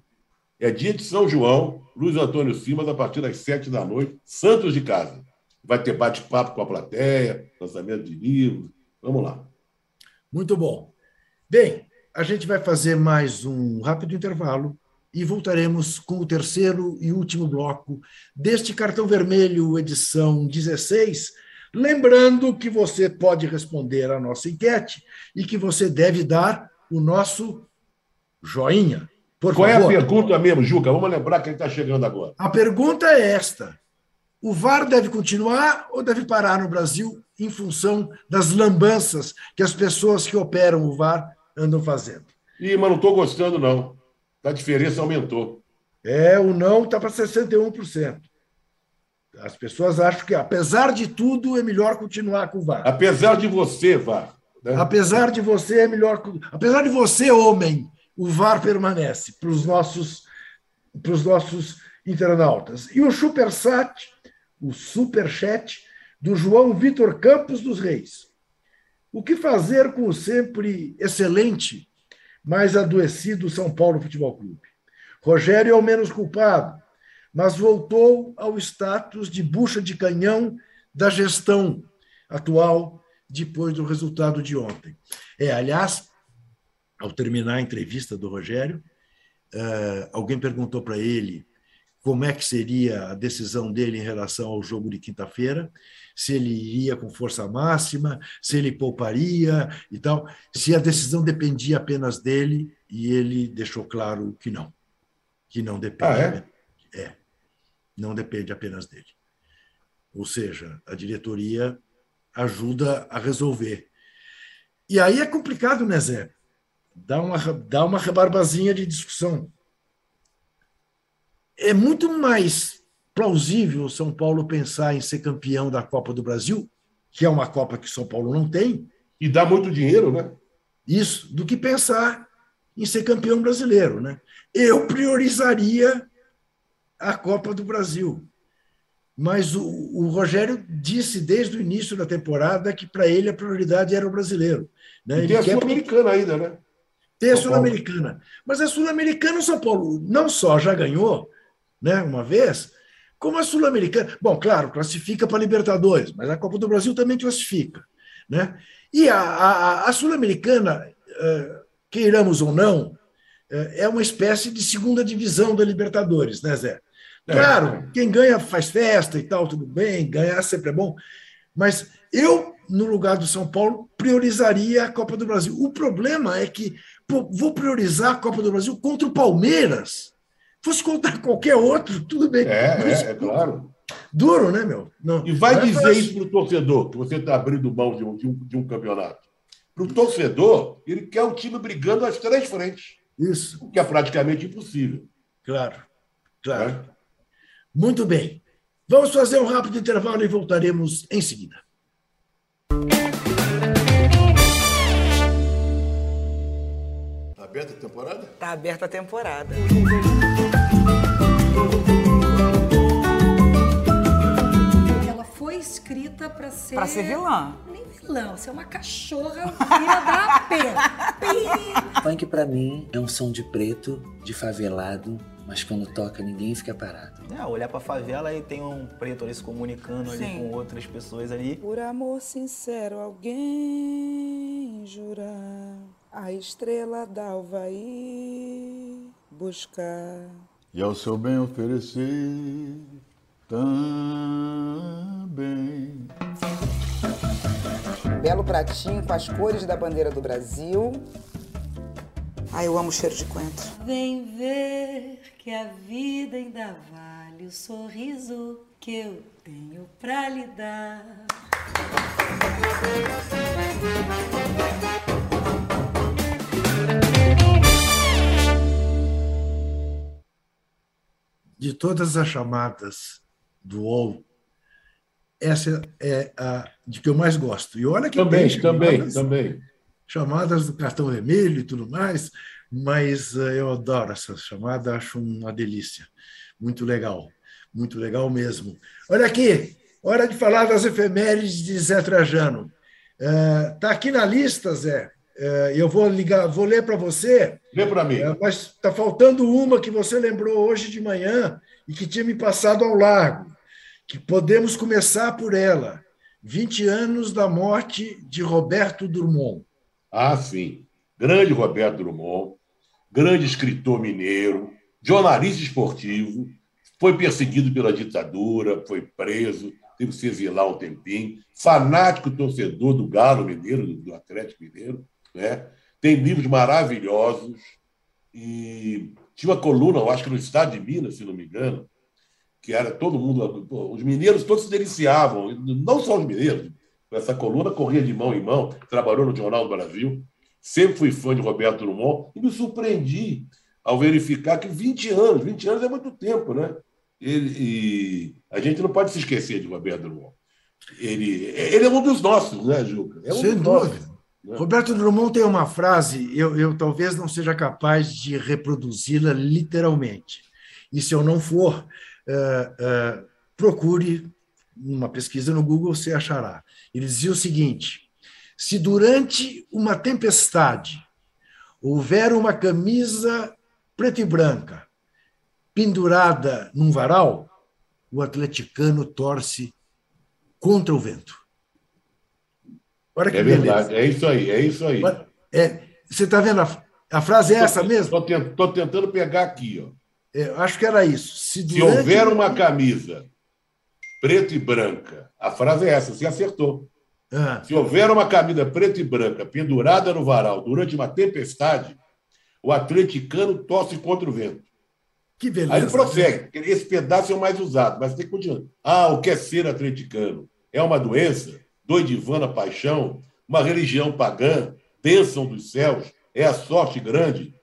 É dia de São João, Luiz Antônio Simas, a partir das sete da noite, Santos de Casa. Vai ter bate-papo com a plateia, lançamento de livros. Vamos lá. Muito bom. Bem, a gente vai fazer mais um rápido intervalo e voltaremos com o terceiro e último bloco deste cartão vermelho, edição 16 Lembrando que você pode responder à nossa enquete e que você deve dar o nosso joinha. Por Qual favor. é a pergunta mesmo, Juca? Vamos lembrar quem está chegando agora. A pergunta é esta: o VAR deve continuar ou deve parar no Brasil em função das lambanças que as pessoas que operam o VAR andam fazendo? Ih, mas não estou gostando, não. A diferença aumentou. É, o não está para 61%. As pessoas acham que, apesar de tudo, é melhor continuar com o VAR. Apesar de você, VAR. Né? Apesar de você, é melhor. Apesar de você, homem, o VAR permanece para os nossos, nossos internautas. E o Supersat, o Superchat, do João Vitor Campos dos Reis. O que fazer com o sempre excelente, mas adoecido São Paulo Futebol Clube? Rogério é o menos culpado mas voltou ao status de bucha de canhão da gestão atual depois do resultado de ontem. É, aliás, ao terminar a entrevista do Rogério, uh, alguém perguntou para ele como é que seria a decisão dele em relação ao jogo de quinta-feira, se ele iria com força máxima, se ele pouparia e tal, se a decisão dependia apenas dele, e ele deixou claro que não, que não depende. Ah, é? é não depende apenas dele. Ou seja, a diretoria ajuda a resolver. E aí é complicado, né, Zé? Dá uma, dá uma rebarbazinha de discussão. É muito mais plausível São Paulo pensar em ser campeão da Copa do Brasil, que é uma Copa que São Paulo não tem. E dá muito dinheiro, né? Isso, do que pensar em ser campeão brasileiro, né? Eu priorizaria a Copa do Brasil. Mas o, o Rogério disse desde o início da temporada que para ele a prioridade era o brasileiro. Né? Tem a Sul-Americana ainda, né? Tem a Sul-Americana. Mas a Sul-Americana, o São Paulo não só já ganhou né, uma vez, como a Sul-Americana. Bom, claro, classifica para Libertadores, mas a Copa do Brasil também classifica. Né? E a, a, a Sul-Americana, eh, queiramos ou não, eh, é uma espécie de segunda divisão da Libertadores, né, Zé? É. Claro, quem ganha faz festa e tal, tudo bem, ganhar sempre é bom, mas eu, no lugar do São Paulo, priorizaria a Copa do Brasil. O problema é que Pô, vou priorizar a Copa do Brasil contra o Palmeiras. Fosse contra *laughs* qualquer outro, tudo bem. É, Mas, é, é claro. Duro, né, meu? Não, e vai dizer isso para o torcedor, que você está abrindo mão de um, de um, um campeonato. Para o torcedor, ele quer o time brigando às três frentes. Isso. O que é praticamente impossível. Claro, claro. É? Muito bem. Vamos fazer um rápido intervalo e voltaremos em seguida. Está aberta a temporada? Está aberta a temporada. Ela foi escrita para ser. Para ser vilã. Nem vilã, você é uma cachorra filha da pé. *laughs* Funk para mim é um som de preto, de favelado, mas quando toca ninguém fica parado. É, olhar pra favela e tem um preto ali se comunicando Sim. ali com outras pessoas ali. Por amor sincero, alguém jurar a estrela d'alva ir buscar. E ao seu bem oferecer também. Belo pratinho com as cores da bandeira do Brasil Ai, eu amo o cheiro de coentro. Vem ver que a vida ainda vale o sorriso que eu tenho pra lhe dar. De todas as chamadas do UOL, essa é a de que eu mais gosto. E olha que também, também, também chamadas do cartão vermelho e tudo mais, mas eh, eu adoro essa chamada, acho uma delícia. Muito legal, muito legal mesmo. Olha aqui, hora de falar das efemérides de Zé Trajano. Está aqui na lista, Zé. Eh, eu vou ligar, vou ler para você. Lê para mim. Eh, mas está faltando uma que você lembrou hoje de manhã e que tinha me passado ao largo. Que podemos começar por ela. 20 anos da morte de Roberto Drummond. Ah, sim. Grande Roberto Drummond, grande escritor mineiro, jornalista esportivo, foi perseguido pela ditadura, foi preso, teve que se exilar um tempinho, fanático torcedor do Galo Mineiro, do Atlético Mineiro, né? tem livros maravilhosos e tinha uma coluna, eu acho que no estado de Minas, se não me engano, que era todo mundo, os mineiros todos se deliciavam, não só os mineiros, essa coluna corria de mão em mão, trabalhou no Jornal do Brasil. Sempre fui fã de Roberto Drummond e me surpreendi ao verificar que 20 anos, 20 anos é muito tempo, né? Ele, e a gente não pode se esquecer de Roberto Drummond. Ele, ele é um dos nossos, né, Juca? É um Sem dúvida. Nossos, né? Roberto Drummond tem uma frase, eu, eu talvez não seja capaz de reproduzi-la literalmente. E se eu não for, uh, uh, procure uma pesquisa no Google, você achará. Ele dizia o seguinte: se durante uma tempestade houver uma camisa preta e branca pendurada num varal, o atleticano torce contra o vento. Olha que é beleza. verdade, é isso aí, é isso aí. É, você está vendo? A, a, frase é essa mesmo? Estou tentando pegar aqui. Ó. É, acho que era isso. Se, Se houver uma camisa preta e branca. A frase é essa, você acertou. Ah. Se houver uma camisa preta e branca pendurada no varal durante uma tempestade, o atleticano torce contra o vento. Que beleza. Aí ele prossegue. Esse pedaço é o mais usado, mas tem que continuar. Ah, o que é ser atleticano? É uma doença? Doidivana paixão? Uma religião pagã? Bênção dos céus? É a sorte grande?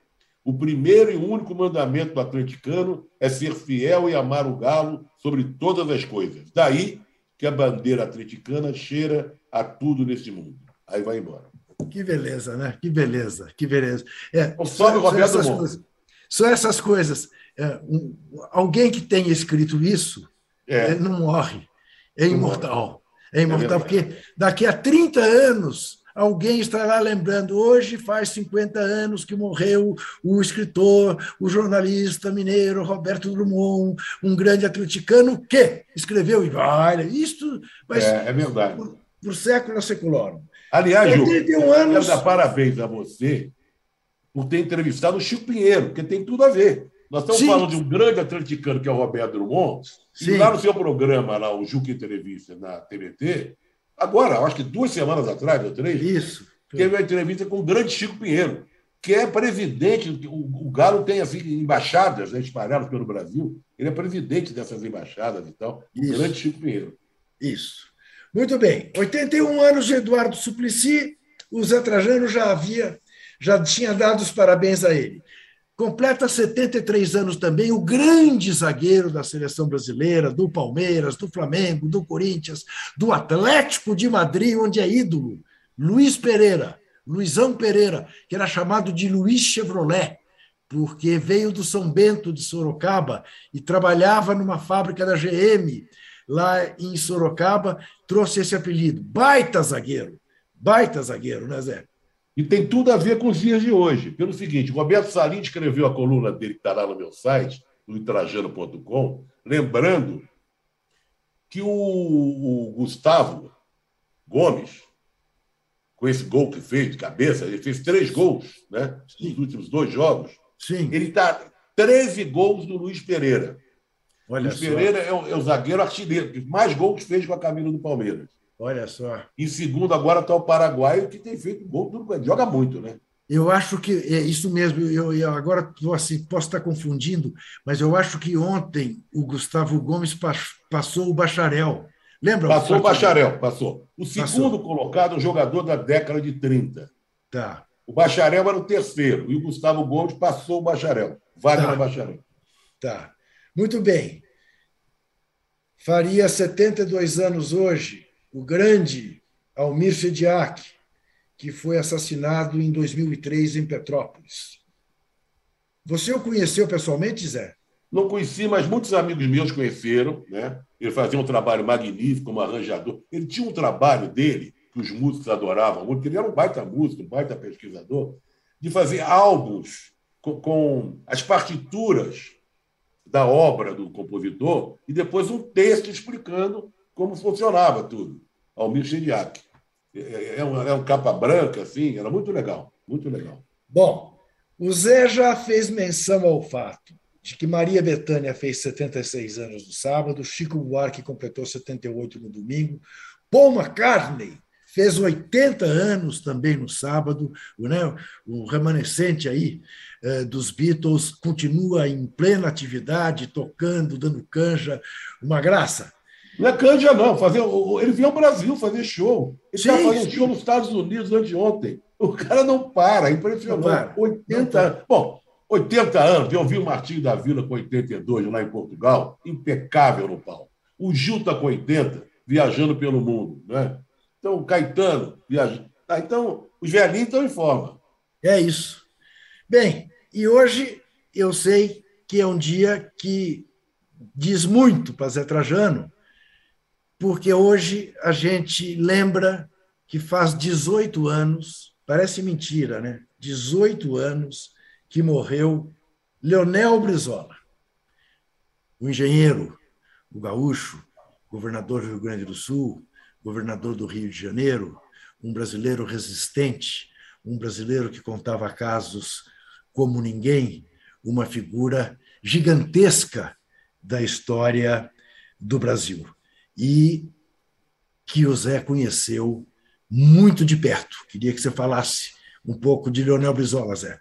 O primeiro e único mandamento do atleticano é ser fiel e amar o galo sobre todas as coisas. Daí que a bandeira atleticana cheira a tudo neste mundo. Aí vai embora. Que beleza, né? Que beleza, que beleza. É, o só, Roberto essas coisas, só essas coisas. É, um, alguém que tenha escrito isso é. não morre. É imortal. É imortal, é porque daqui a 30 anos Alguém estará lembrando, hoje faz 50 anos que morreu o escritor, o jornalista mineiro Roberto Drummond, um grande atleticano que escreveu e vai, isto vai é, é verdade. Por, por século seculorum. Aliás, Ju, eu anos... quero dar parabéns a você por ter entrevistado o Chico Pinheiro, porque tem tudo a ver. Nós estamos Sim. falando de um grande atleticano que é o Roberto Drummond, Sim. e lá no seu programa, lá, o Juca Entrevista, na TBT, Agora, acho que duas semanas atrás, ou três, Isso. teve uma entrevista com o grande Chico Pinheiro. que é presidente. O, o Galo tem assim, embaixadas né, espalhadas pelo Brasil. Ele é presidente dessas embaixadas e tal. Isso. Grande Chico Pinheiro. Isso. Muito bem. 81 anos de Eduardo Suplicy. O Zé Trajano já havia, já tinha dado os parabéns a ele. Completa 73 anos também o grande zagueiro da seleção brasileira, do Palmeiras, do Flamengo, do Corinthians, do Atlético de Madrid, onde é ídolo, Luiz Pereira, Luizão Pereira, que era chamado de Luiz Chevrolet, porque veio do São Bento de Sorocaba e trabalhava numa fábrica da GM lá em Sorocaba, trouxe esse apelido. Baita zagueiro, baita zagueiro, né, Zé? E tem tudo a ver com os dias de hoje. Pelo seguinte, o Roberto Salim escreveu a coluna dele, que está lá no meu site, no itrajano.com, lembrando que o, o, Gustavo Gomes, com esse gol que fez de cabeça, ele fez três gols né, nos últimos dois jogos. Sim. Ele está 13 gols do Luiz Pereira. Olha Luiz só. Pereira é o, é o zagueiro artilheiro, que mais gols fez com a camisa do Palmeiras. Olha só. Em segundo, agora está o Paraguai, que tem feito gol, tudo, joga muito, né? Eu acho que é isso mesmo. Eu, eu agora assim, posso estar confundindo, mas eu acho que ontem o Gustavo Gomes passou o bacharel. Lembra? Passou o bacharel, passou. O segundo passou. colocado, um jogador da década de 30. Tá. O bacharel era o terceiro, e o Gustavo Gomes passou o bacharel. Wagner tá. bacharel. Tá. Muito bem. Faria 72 anos hoje o grande Almir Sediak, que foi assassinado em 2003 em Petrópolis. Você o conheceu pessoalmente, Zé? Não conheci, mas muitos amigos meus conheceram. Né? Ele fazia um trabalho magnífico como arranjador. Ele tinha um trabalho dele, que os músicos adoravam muito, ele era um baita músico, um baita pesquisador, de fazer álbuns com, com as partituras da obra do compositor e depois um texto explicando como funcionava tudo. Almir Geriac. É, é, é, um, é um capa branca, assim, era muito legal, muito legal. Bom, o Zé já fez menção ao fato de que Maria Bethânia fez 76 anos no sábado, Chico Buarque completou 78 no domingo, Paul McCartney fez 80 anos também no sábado, né? o remanescente aí eh, dos Beatles continua em plena atividade, tocando, dando canja, uma graça. Não é canja, não. Fazer, ele veio ao Brasil fazer show. Ele estava fazendo show nos Estados Unidos anteontem. O cara não para, impressionante. Não para, 80 anos. Bom, 80 anos. Eu vi o Martinho da Vila com 82 lá em Portugal, impecável no pau. O Gil está com 80, viajando pelo mundo. Né? Então, o Caetano, viajando. Ah, então, os velhinhos estão em forma. É isso. Bem, e hoje eu sei que é um dia que diz muito para Zé Trajano, porque hoje a gente lembra que faz 18 anos, parece mentira, né? 18 anos que morreu Leonel Brizola, o engenheiro, o gaúcho, governador do Rio Grande do Sul, governador do Rio de Janeiro, um brasileiro resistente, um brasileiro que contava casos como ninguém, uma figura gigantesca da história do Brasil e que o Zé conheceu muito de perto. Queria que você falasse um pouco de Leonel Brizola, Zé.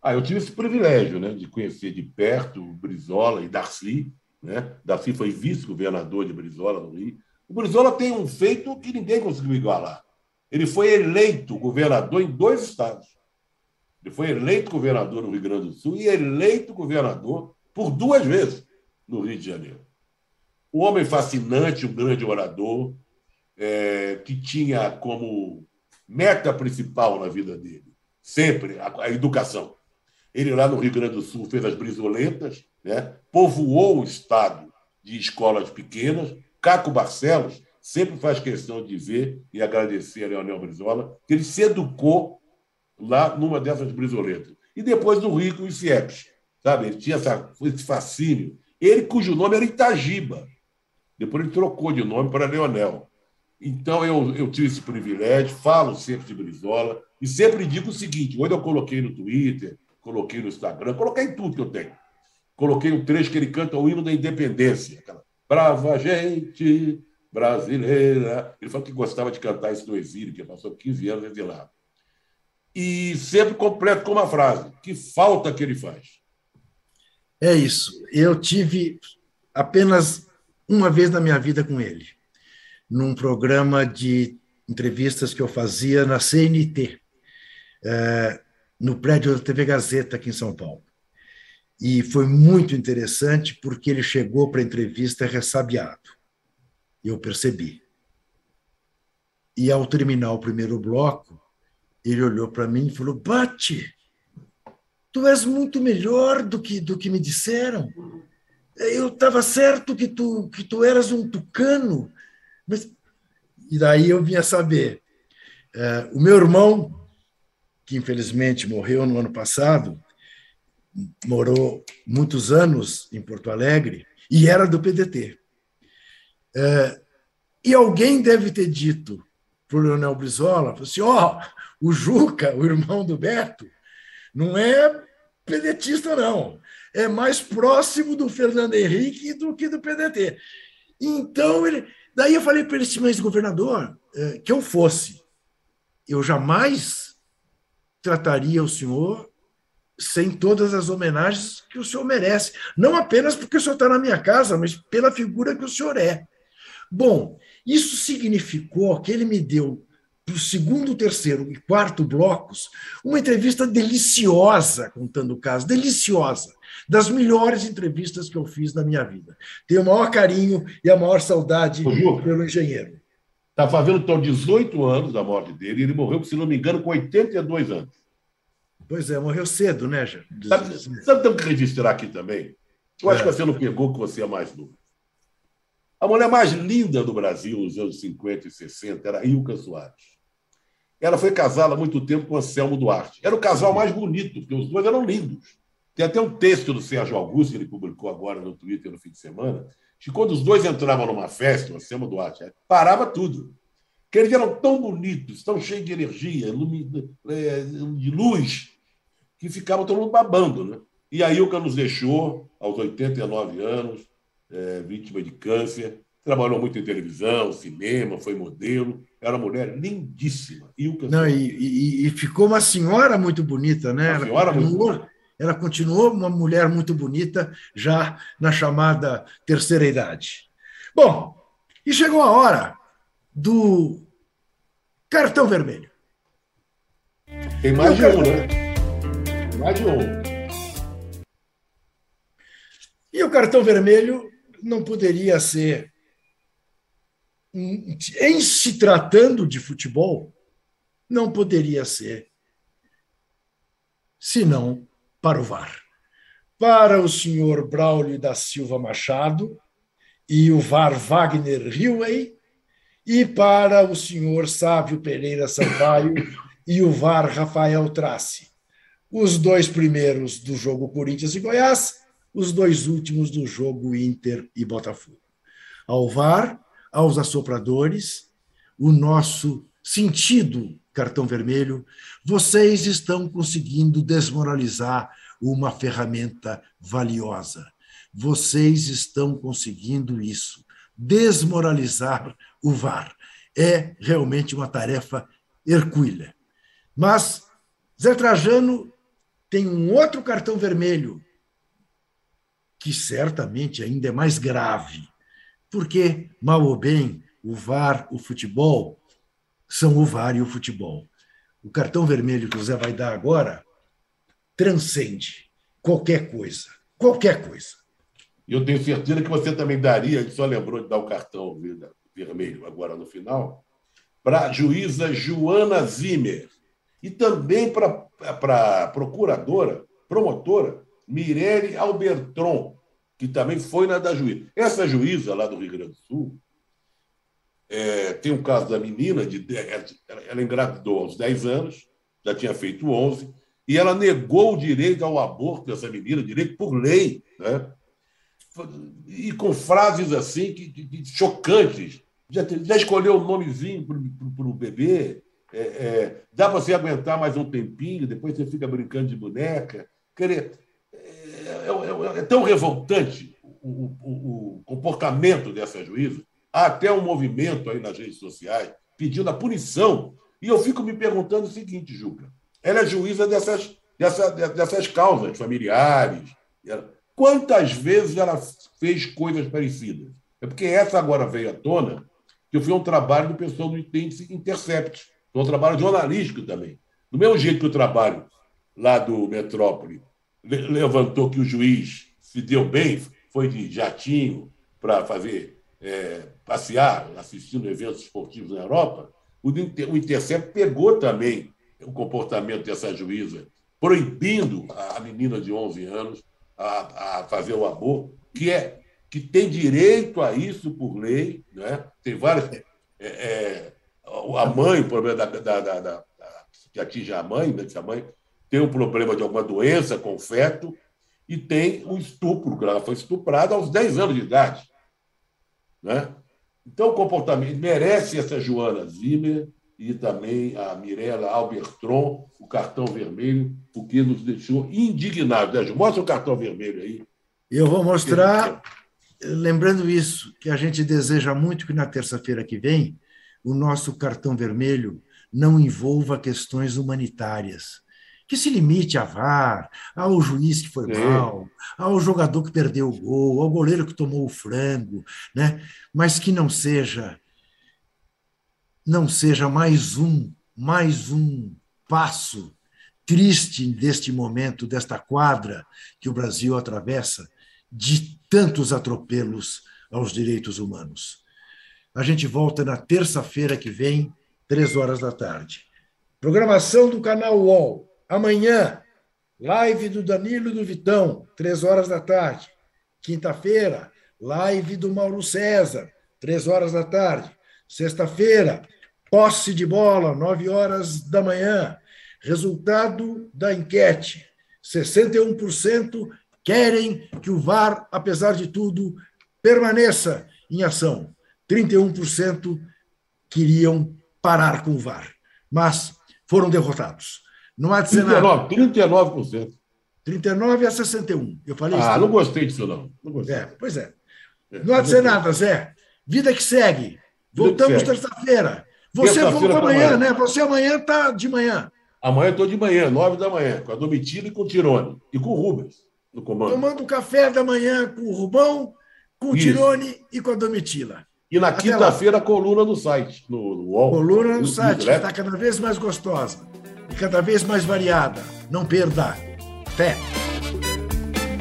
Ah, eu tive esse privilégio né, de conhecer de perto Brizola e Darcy. Né? Darcy foi vice-governador de Brizola no Rio. O Brizola tem um feito que ninguém conseguiu igualar. Ele foi eleito governador em dois estados. Ele foi eleito governador no Rio Grande do Sul e eleito governador por duas vezes no Rio de Janeiro. Um homem fascinante, um grande orador, é, que tinha como meta principal na vida dele sempre a, a, educação. Ele, lá no Rio Grande do Sul, fez as brisoletas, né? povoou o estado de escolas pequenas. Caco Barcelos sempre faz questão de ver e agradecer a Leonel Brizola, que ele se educou lá numa dessas brisoletas. E depois no Rio com os sabe? Ele tinha essa, esse fascínio. Ele, cujo nome era Itagiba, depois ele trocou de nome para Leonel. Então eu, eu tive esse privilégio, falo sempre de Brizola e sempre digo o seguinte: hoje eu coloquei no Twitter, coloquei no Instagram, coloquei em tudo que eu tenho. Coloquei um trecho que ele canta o hino da independência, aquela brava gente brasileira. Ele falou que gostava de cantar isso no exílio, que passou 15 anos exilado. e sempre completo com uma frase: que falta que ele faz. É isso. Eu tive apenas uma vez na minha vida com ele, num programa de entrevistas que eu fazia na CNT, é, no prédio da TV Gazeta, aqui em São Paulo. E foi muito interessante porque ele chegou para a entrevista ressabiado. Eu percebi. E ao terminar o primeiro bloco, ele olhou para mim e falou: Bate, tu és muito melhor do que, do que me disseram. Eu estava certo que tu, que tu eras um tucano. Mas... E daí eu vinha saber. É, o meu irmão, que infelizmente morreu no ano passado, morou muitos anos em Porto Alegre e era do PDT. É, e alguém deve ter dito para o Leonel Brizola, assim, ó, oh, o Juca, o irmão do Beto, não é pedetista, não. É mais próximo do Fernando Henrique do que do PDT. Então, ele. Daí eu falei para ele, mas governador, é, que eu fosse, eu jamais trataria o senhor sem todas as homenagens que o senhor merece. Não apenas porque o senhor está na minha casa, mas pela figura que o senhor é. Bom, isso significou que ele me deu para o segundo, terceiro e quarto blocos, uma entrevista deliciosa, contando o caso, deliciosa, das melhores entrevistas que eu fiz na minha vida. Tenho o maior carinho e a maior saudade pelo engenheiro. Está fazendo então 18 anos da morte dele, e ele morreu, se não me engano, com 82 anos. Pois é, morreu cedo, né, Jair? Sabe, sabe temos que registrar aqui também? Eu acho é. que você não pegou que você é mais novo. A mulher mais linda do Brasil nos anos 50 e 60 era Ilka Soares. Ela foi casada há muito tempo com Anselmo Duarte. Era o casal mais bonito, porque os dois eram lindos. Tem até um texto do Sérgio Augusto, que ele publicou agora no Twitter no fim de semana, que quando os dois entravam numa festa, o Anselmo Duarte, é, parava tudo. Porque eles eram tão bonitos, tão cheios de energia, é, de luz, que ficava todo mundo babando. Né? E a Ilka nos deixou aos 89 anos, é, vítima de câncer, trabalhou muito em televisão, cinema, foi modelo, era uma mulher lindíssima. Ilka Não, e, e, e, ficou uma senhora muito bonita, né? Uma ela, continuou, muito... ela continuou uma mulher muito bonita já na chamada terceira idade. Bom, e chegou a hora do cartão vermelho. Tem mais de cartão... um, né? Tem mais de um. E o cartão vermelho não poderia ser em se tratando de futebol, não poderia ser senão para o VAR. Para o senhor Braulio da Silva Machado e o VAR Wagner Hillway, e para o senhor Sávio Pereira Sampaio e o VAR Rafael Trace. Os dois primeiros do jogo Corinthians e Goiás, os dois últimos do jogo Inter e Botafogo. Ao VAR, aos assopradores, o nosso sentido cartão vermelho, vocês estão conseguindo desmoralizar uma ferramenta valiosa. Vocês estão conseguindo isso, desmoralizar o VAR. É realmente uma tarefa hercúlea. Mas Zé Trajano tem um outro cartão vermelho, que certamente ainda é mais grave porque, mal ou bem, o VAR, o futebol, são o VAR e o futebol. O cartão vermelho que o Zé vai dar agora transcende qualquer coisa. Qualquer coisa. Eu tenho certeza que você também daria, ele só lembrou de dar o cartão vermelho agora no final, para a juíza Joana Zimmer e também para a procuradora, promotora, Mirelle Albertron, que também foi na da juíza. Essa juíza lá do Rio Grande do Sul, é, tem um caso da menina, de, ela engravidou aos 10 anos, já tinha feito 11, e ela negou o direito ao aborto dessa menina, direito por lei, né? e com frases assim que, que chocantes. Já, já, escolheu o nomezinho para o bebê, é, é, dá para você aguentar mais um tempinho, depois você fica brincando de boneca. Querer, é, tão revoltante o, o, o, comportamento dessa juíza, há até um movimento aí nas redes sociais pedindo a punição. E eu fico me perguntando o seguinte, Juca: ela é juíza dessas, dessa, dessas causas familiares. Quantas vezes ela fez coisas parecidas? É porque essa agora veio à tona, que foi um trabalho do pessoal do Intercept, foi um trabalho jornalístico também. Do mesmo jeito que o trabalho lá do Metrópole levantou que o juiz se deu bem, foi de jatinho para fazer é, passear, assistindo eventos esportivos na Europa, o Intercept pegou também o comportamento dessa juíza, proibindo a menina de 11 anos a, a fazer o aborto, que é que tem direito a isso por lei, né? tem várias. É, é, a mãe, o problema da, da, da, da, que atinge a mãe, né? que a mãe tem um problema de alguma doença com o feto, e tem o um estupro, que ela foi estuprada aos 10 anos de idade. Né? Então, o comportamento merece essa Joana Zimmer e também a Mirella Albertron, o cartão vermelho, porque nos deixou indignados. Mostra o cartão vermelho aí. Eu vou mostrar, lembrando isso, que a gente deseja muito que na terça-feira que vem o nosso cartão vermelho não envolva questões humanitárias que se limite a VAR, ao juiz que foi mal, ao jogador que perdeu o gol, ao goleiro que tomou o frango, né? mas que não seja não seja mais um mais um passo triste deste momento desta quadra que o Brasil atravessa de tantos atropelos aos direitos humanos. A gente volta na terça-feira que vem, três horas da tarde. Programação do canal UOL Amanhã, live do Danilo e do Vitão, três horas da tarde. Quinta-feira, live do Mauro César, três horas da tarde. Sexta-feira, posse de bola, nove horas da manhã. Resultado da enquete: 61% querem que o VAR, apesar de tudo, permaneça em ação. 31% queriam parar com o VAR, mas foram derrotados. Não há de ser 39, nada. 39%. 39 a 61. Eu falei ah, isso. não gostei disso, não. não gostei. É, pois é. é não há de ser nada, Zé. Vida que segue. Voltamos terça-feira. Você volta amanhã, amanhã, né? Você amanhã está de manhã. Amanhã estou de manhã, nove da manhã, com a Domitila e com o Tirone. E com o Rubens, no comando. Tomando café da manhã com o Rubão, com o Isso. Tirone e com a Domitila. E na quinta-feira, coluna no site, no, no UOL. Coluna no, no site, que está cada vez mais gostosa cada vez mais variada. Não perda. Fé.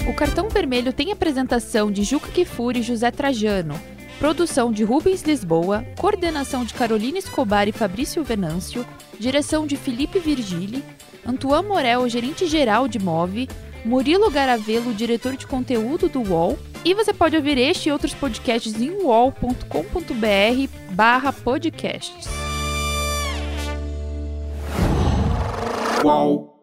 O cartão vermelho tem apresentação de Juca Kifuri e José Trajano, produção de Rubens Lisboa, coordenação de Carolina Escobar e Fabrício Venâncio, direção de Felipe Virgili, Antoine Morel, gerente-geral de Move, Murilo Garavelo, diretor de conteúdo do UOL, e você pode ouvir este e outros podcasts em uol.com.br barra podcasts. Qual?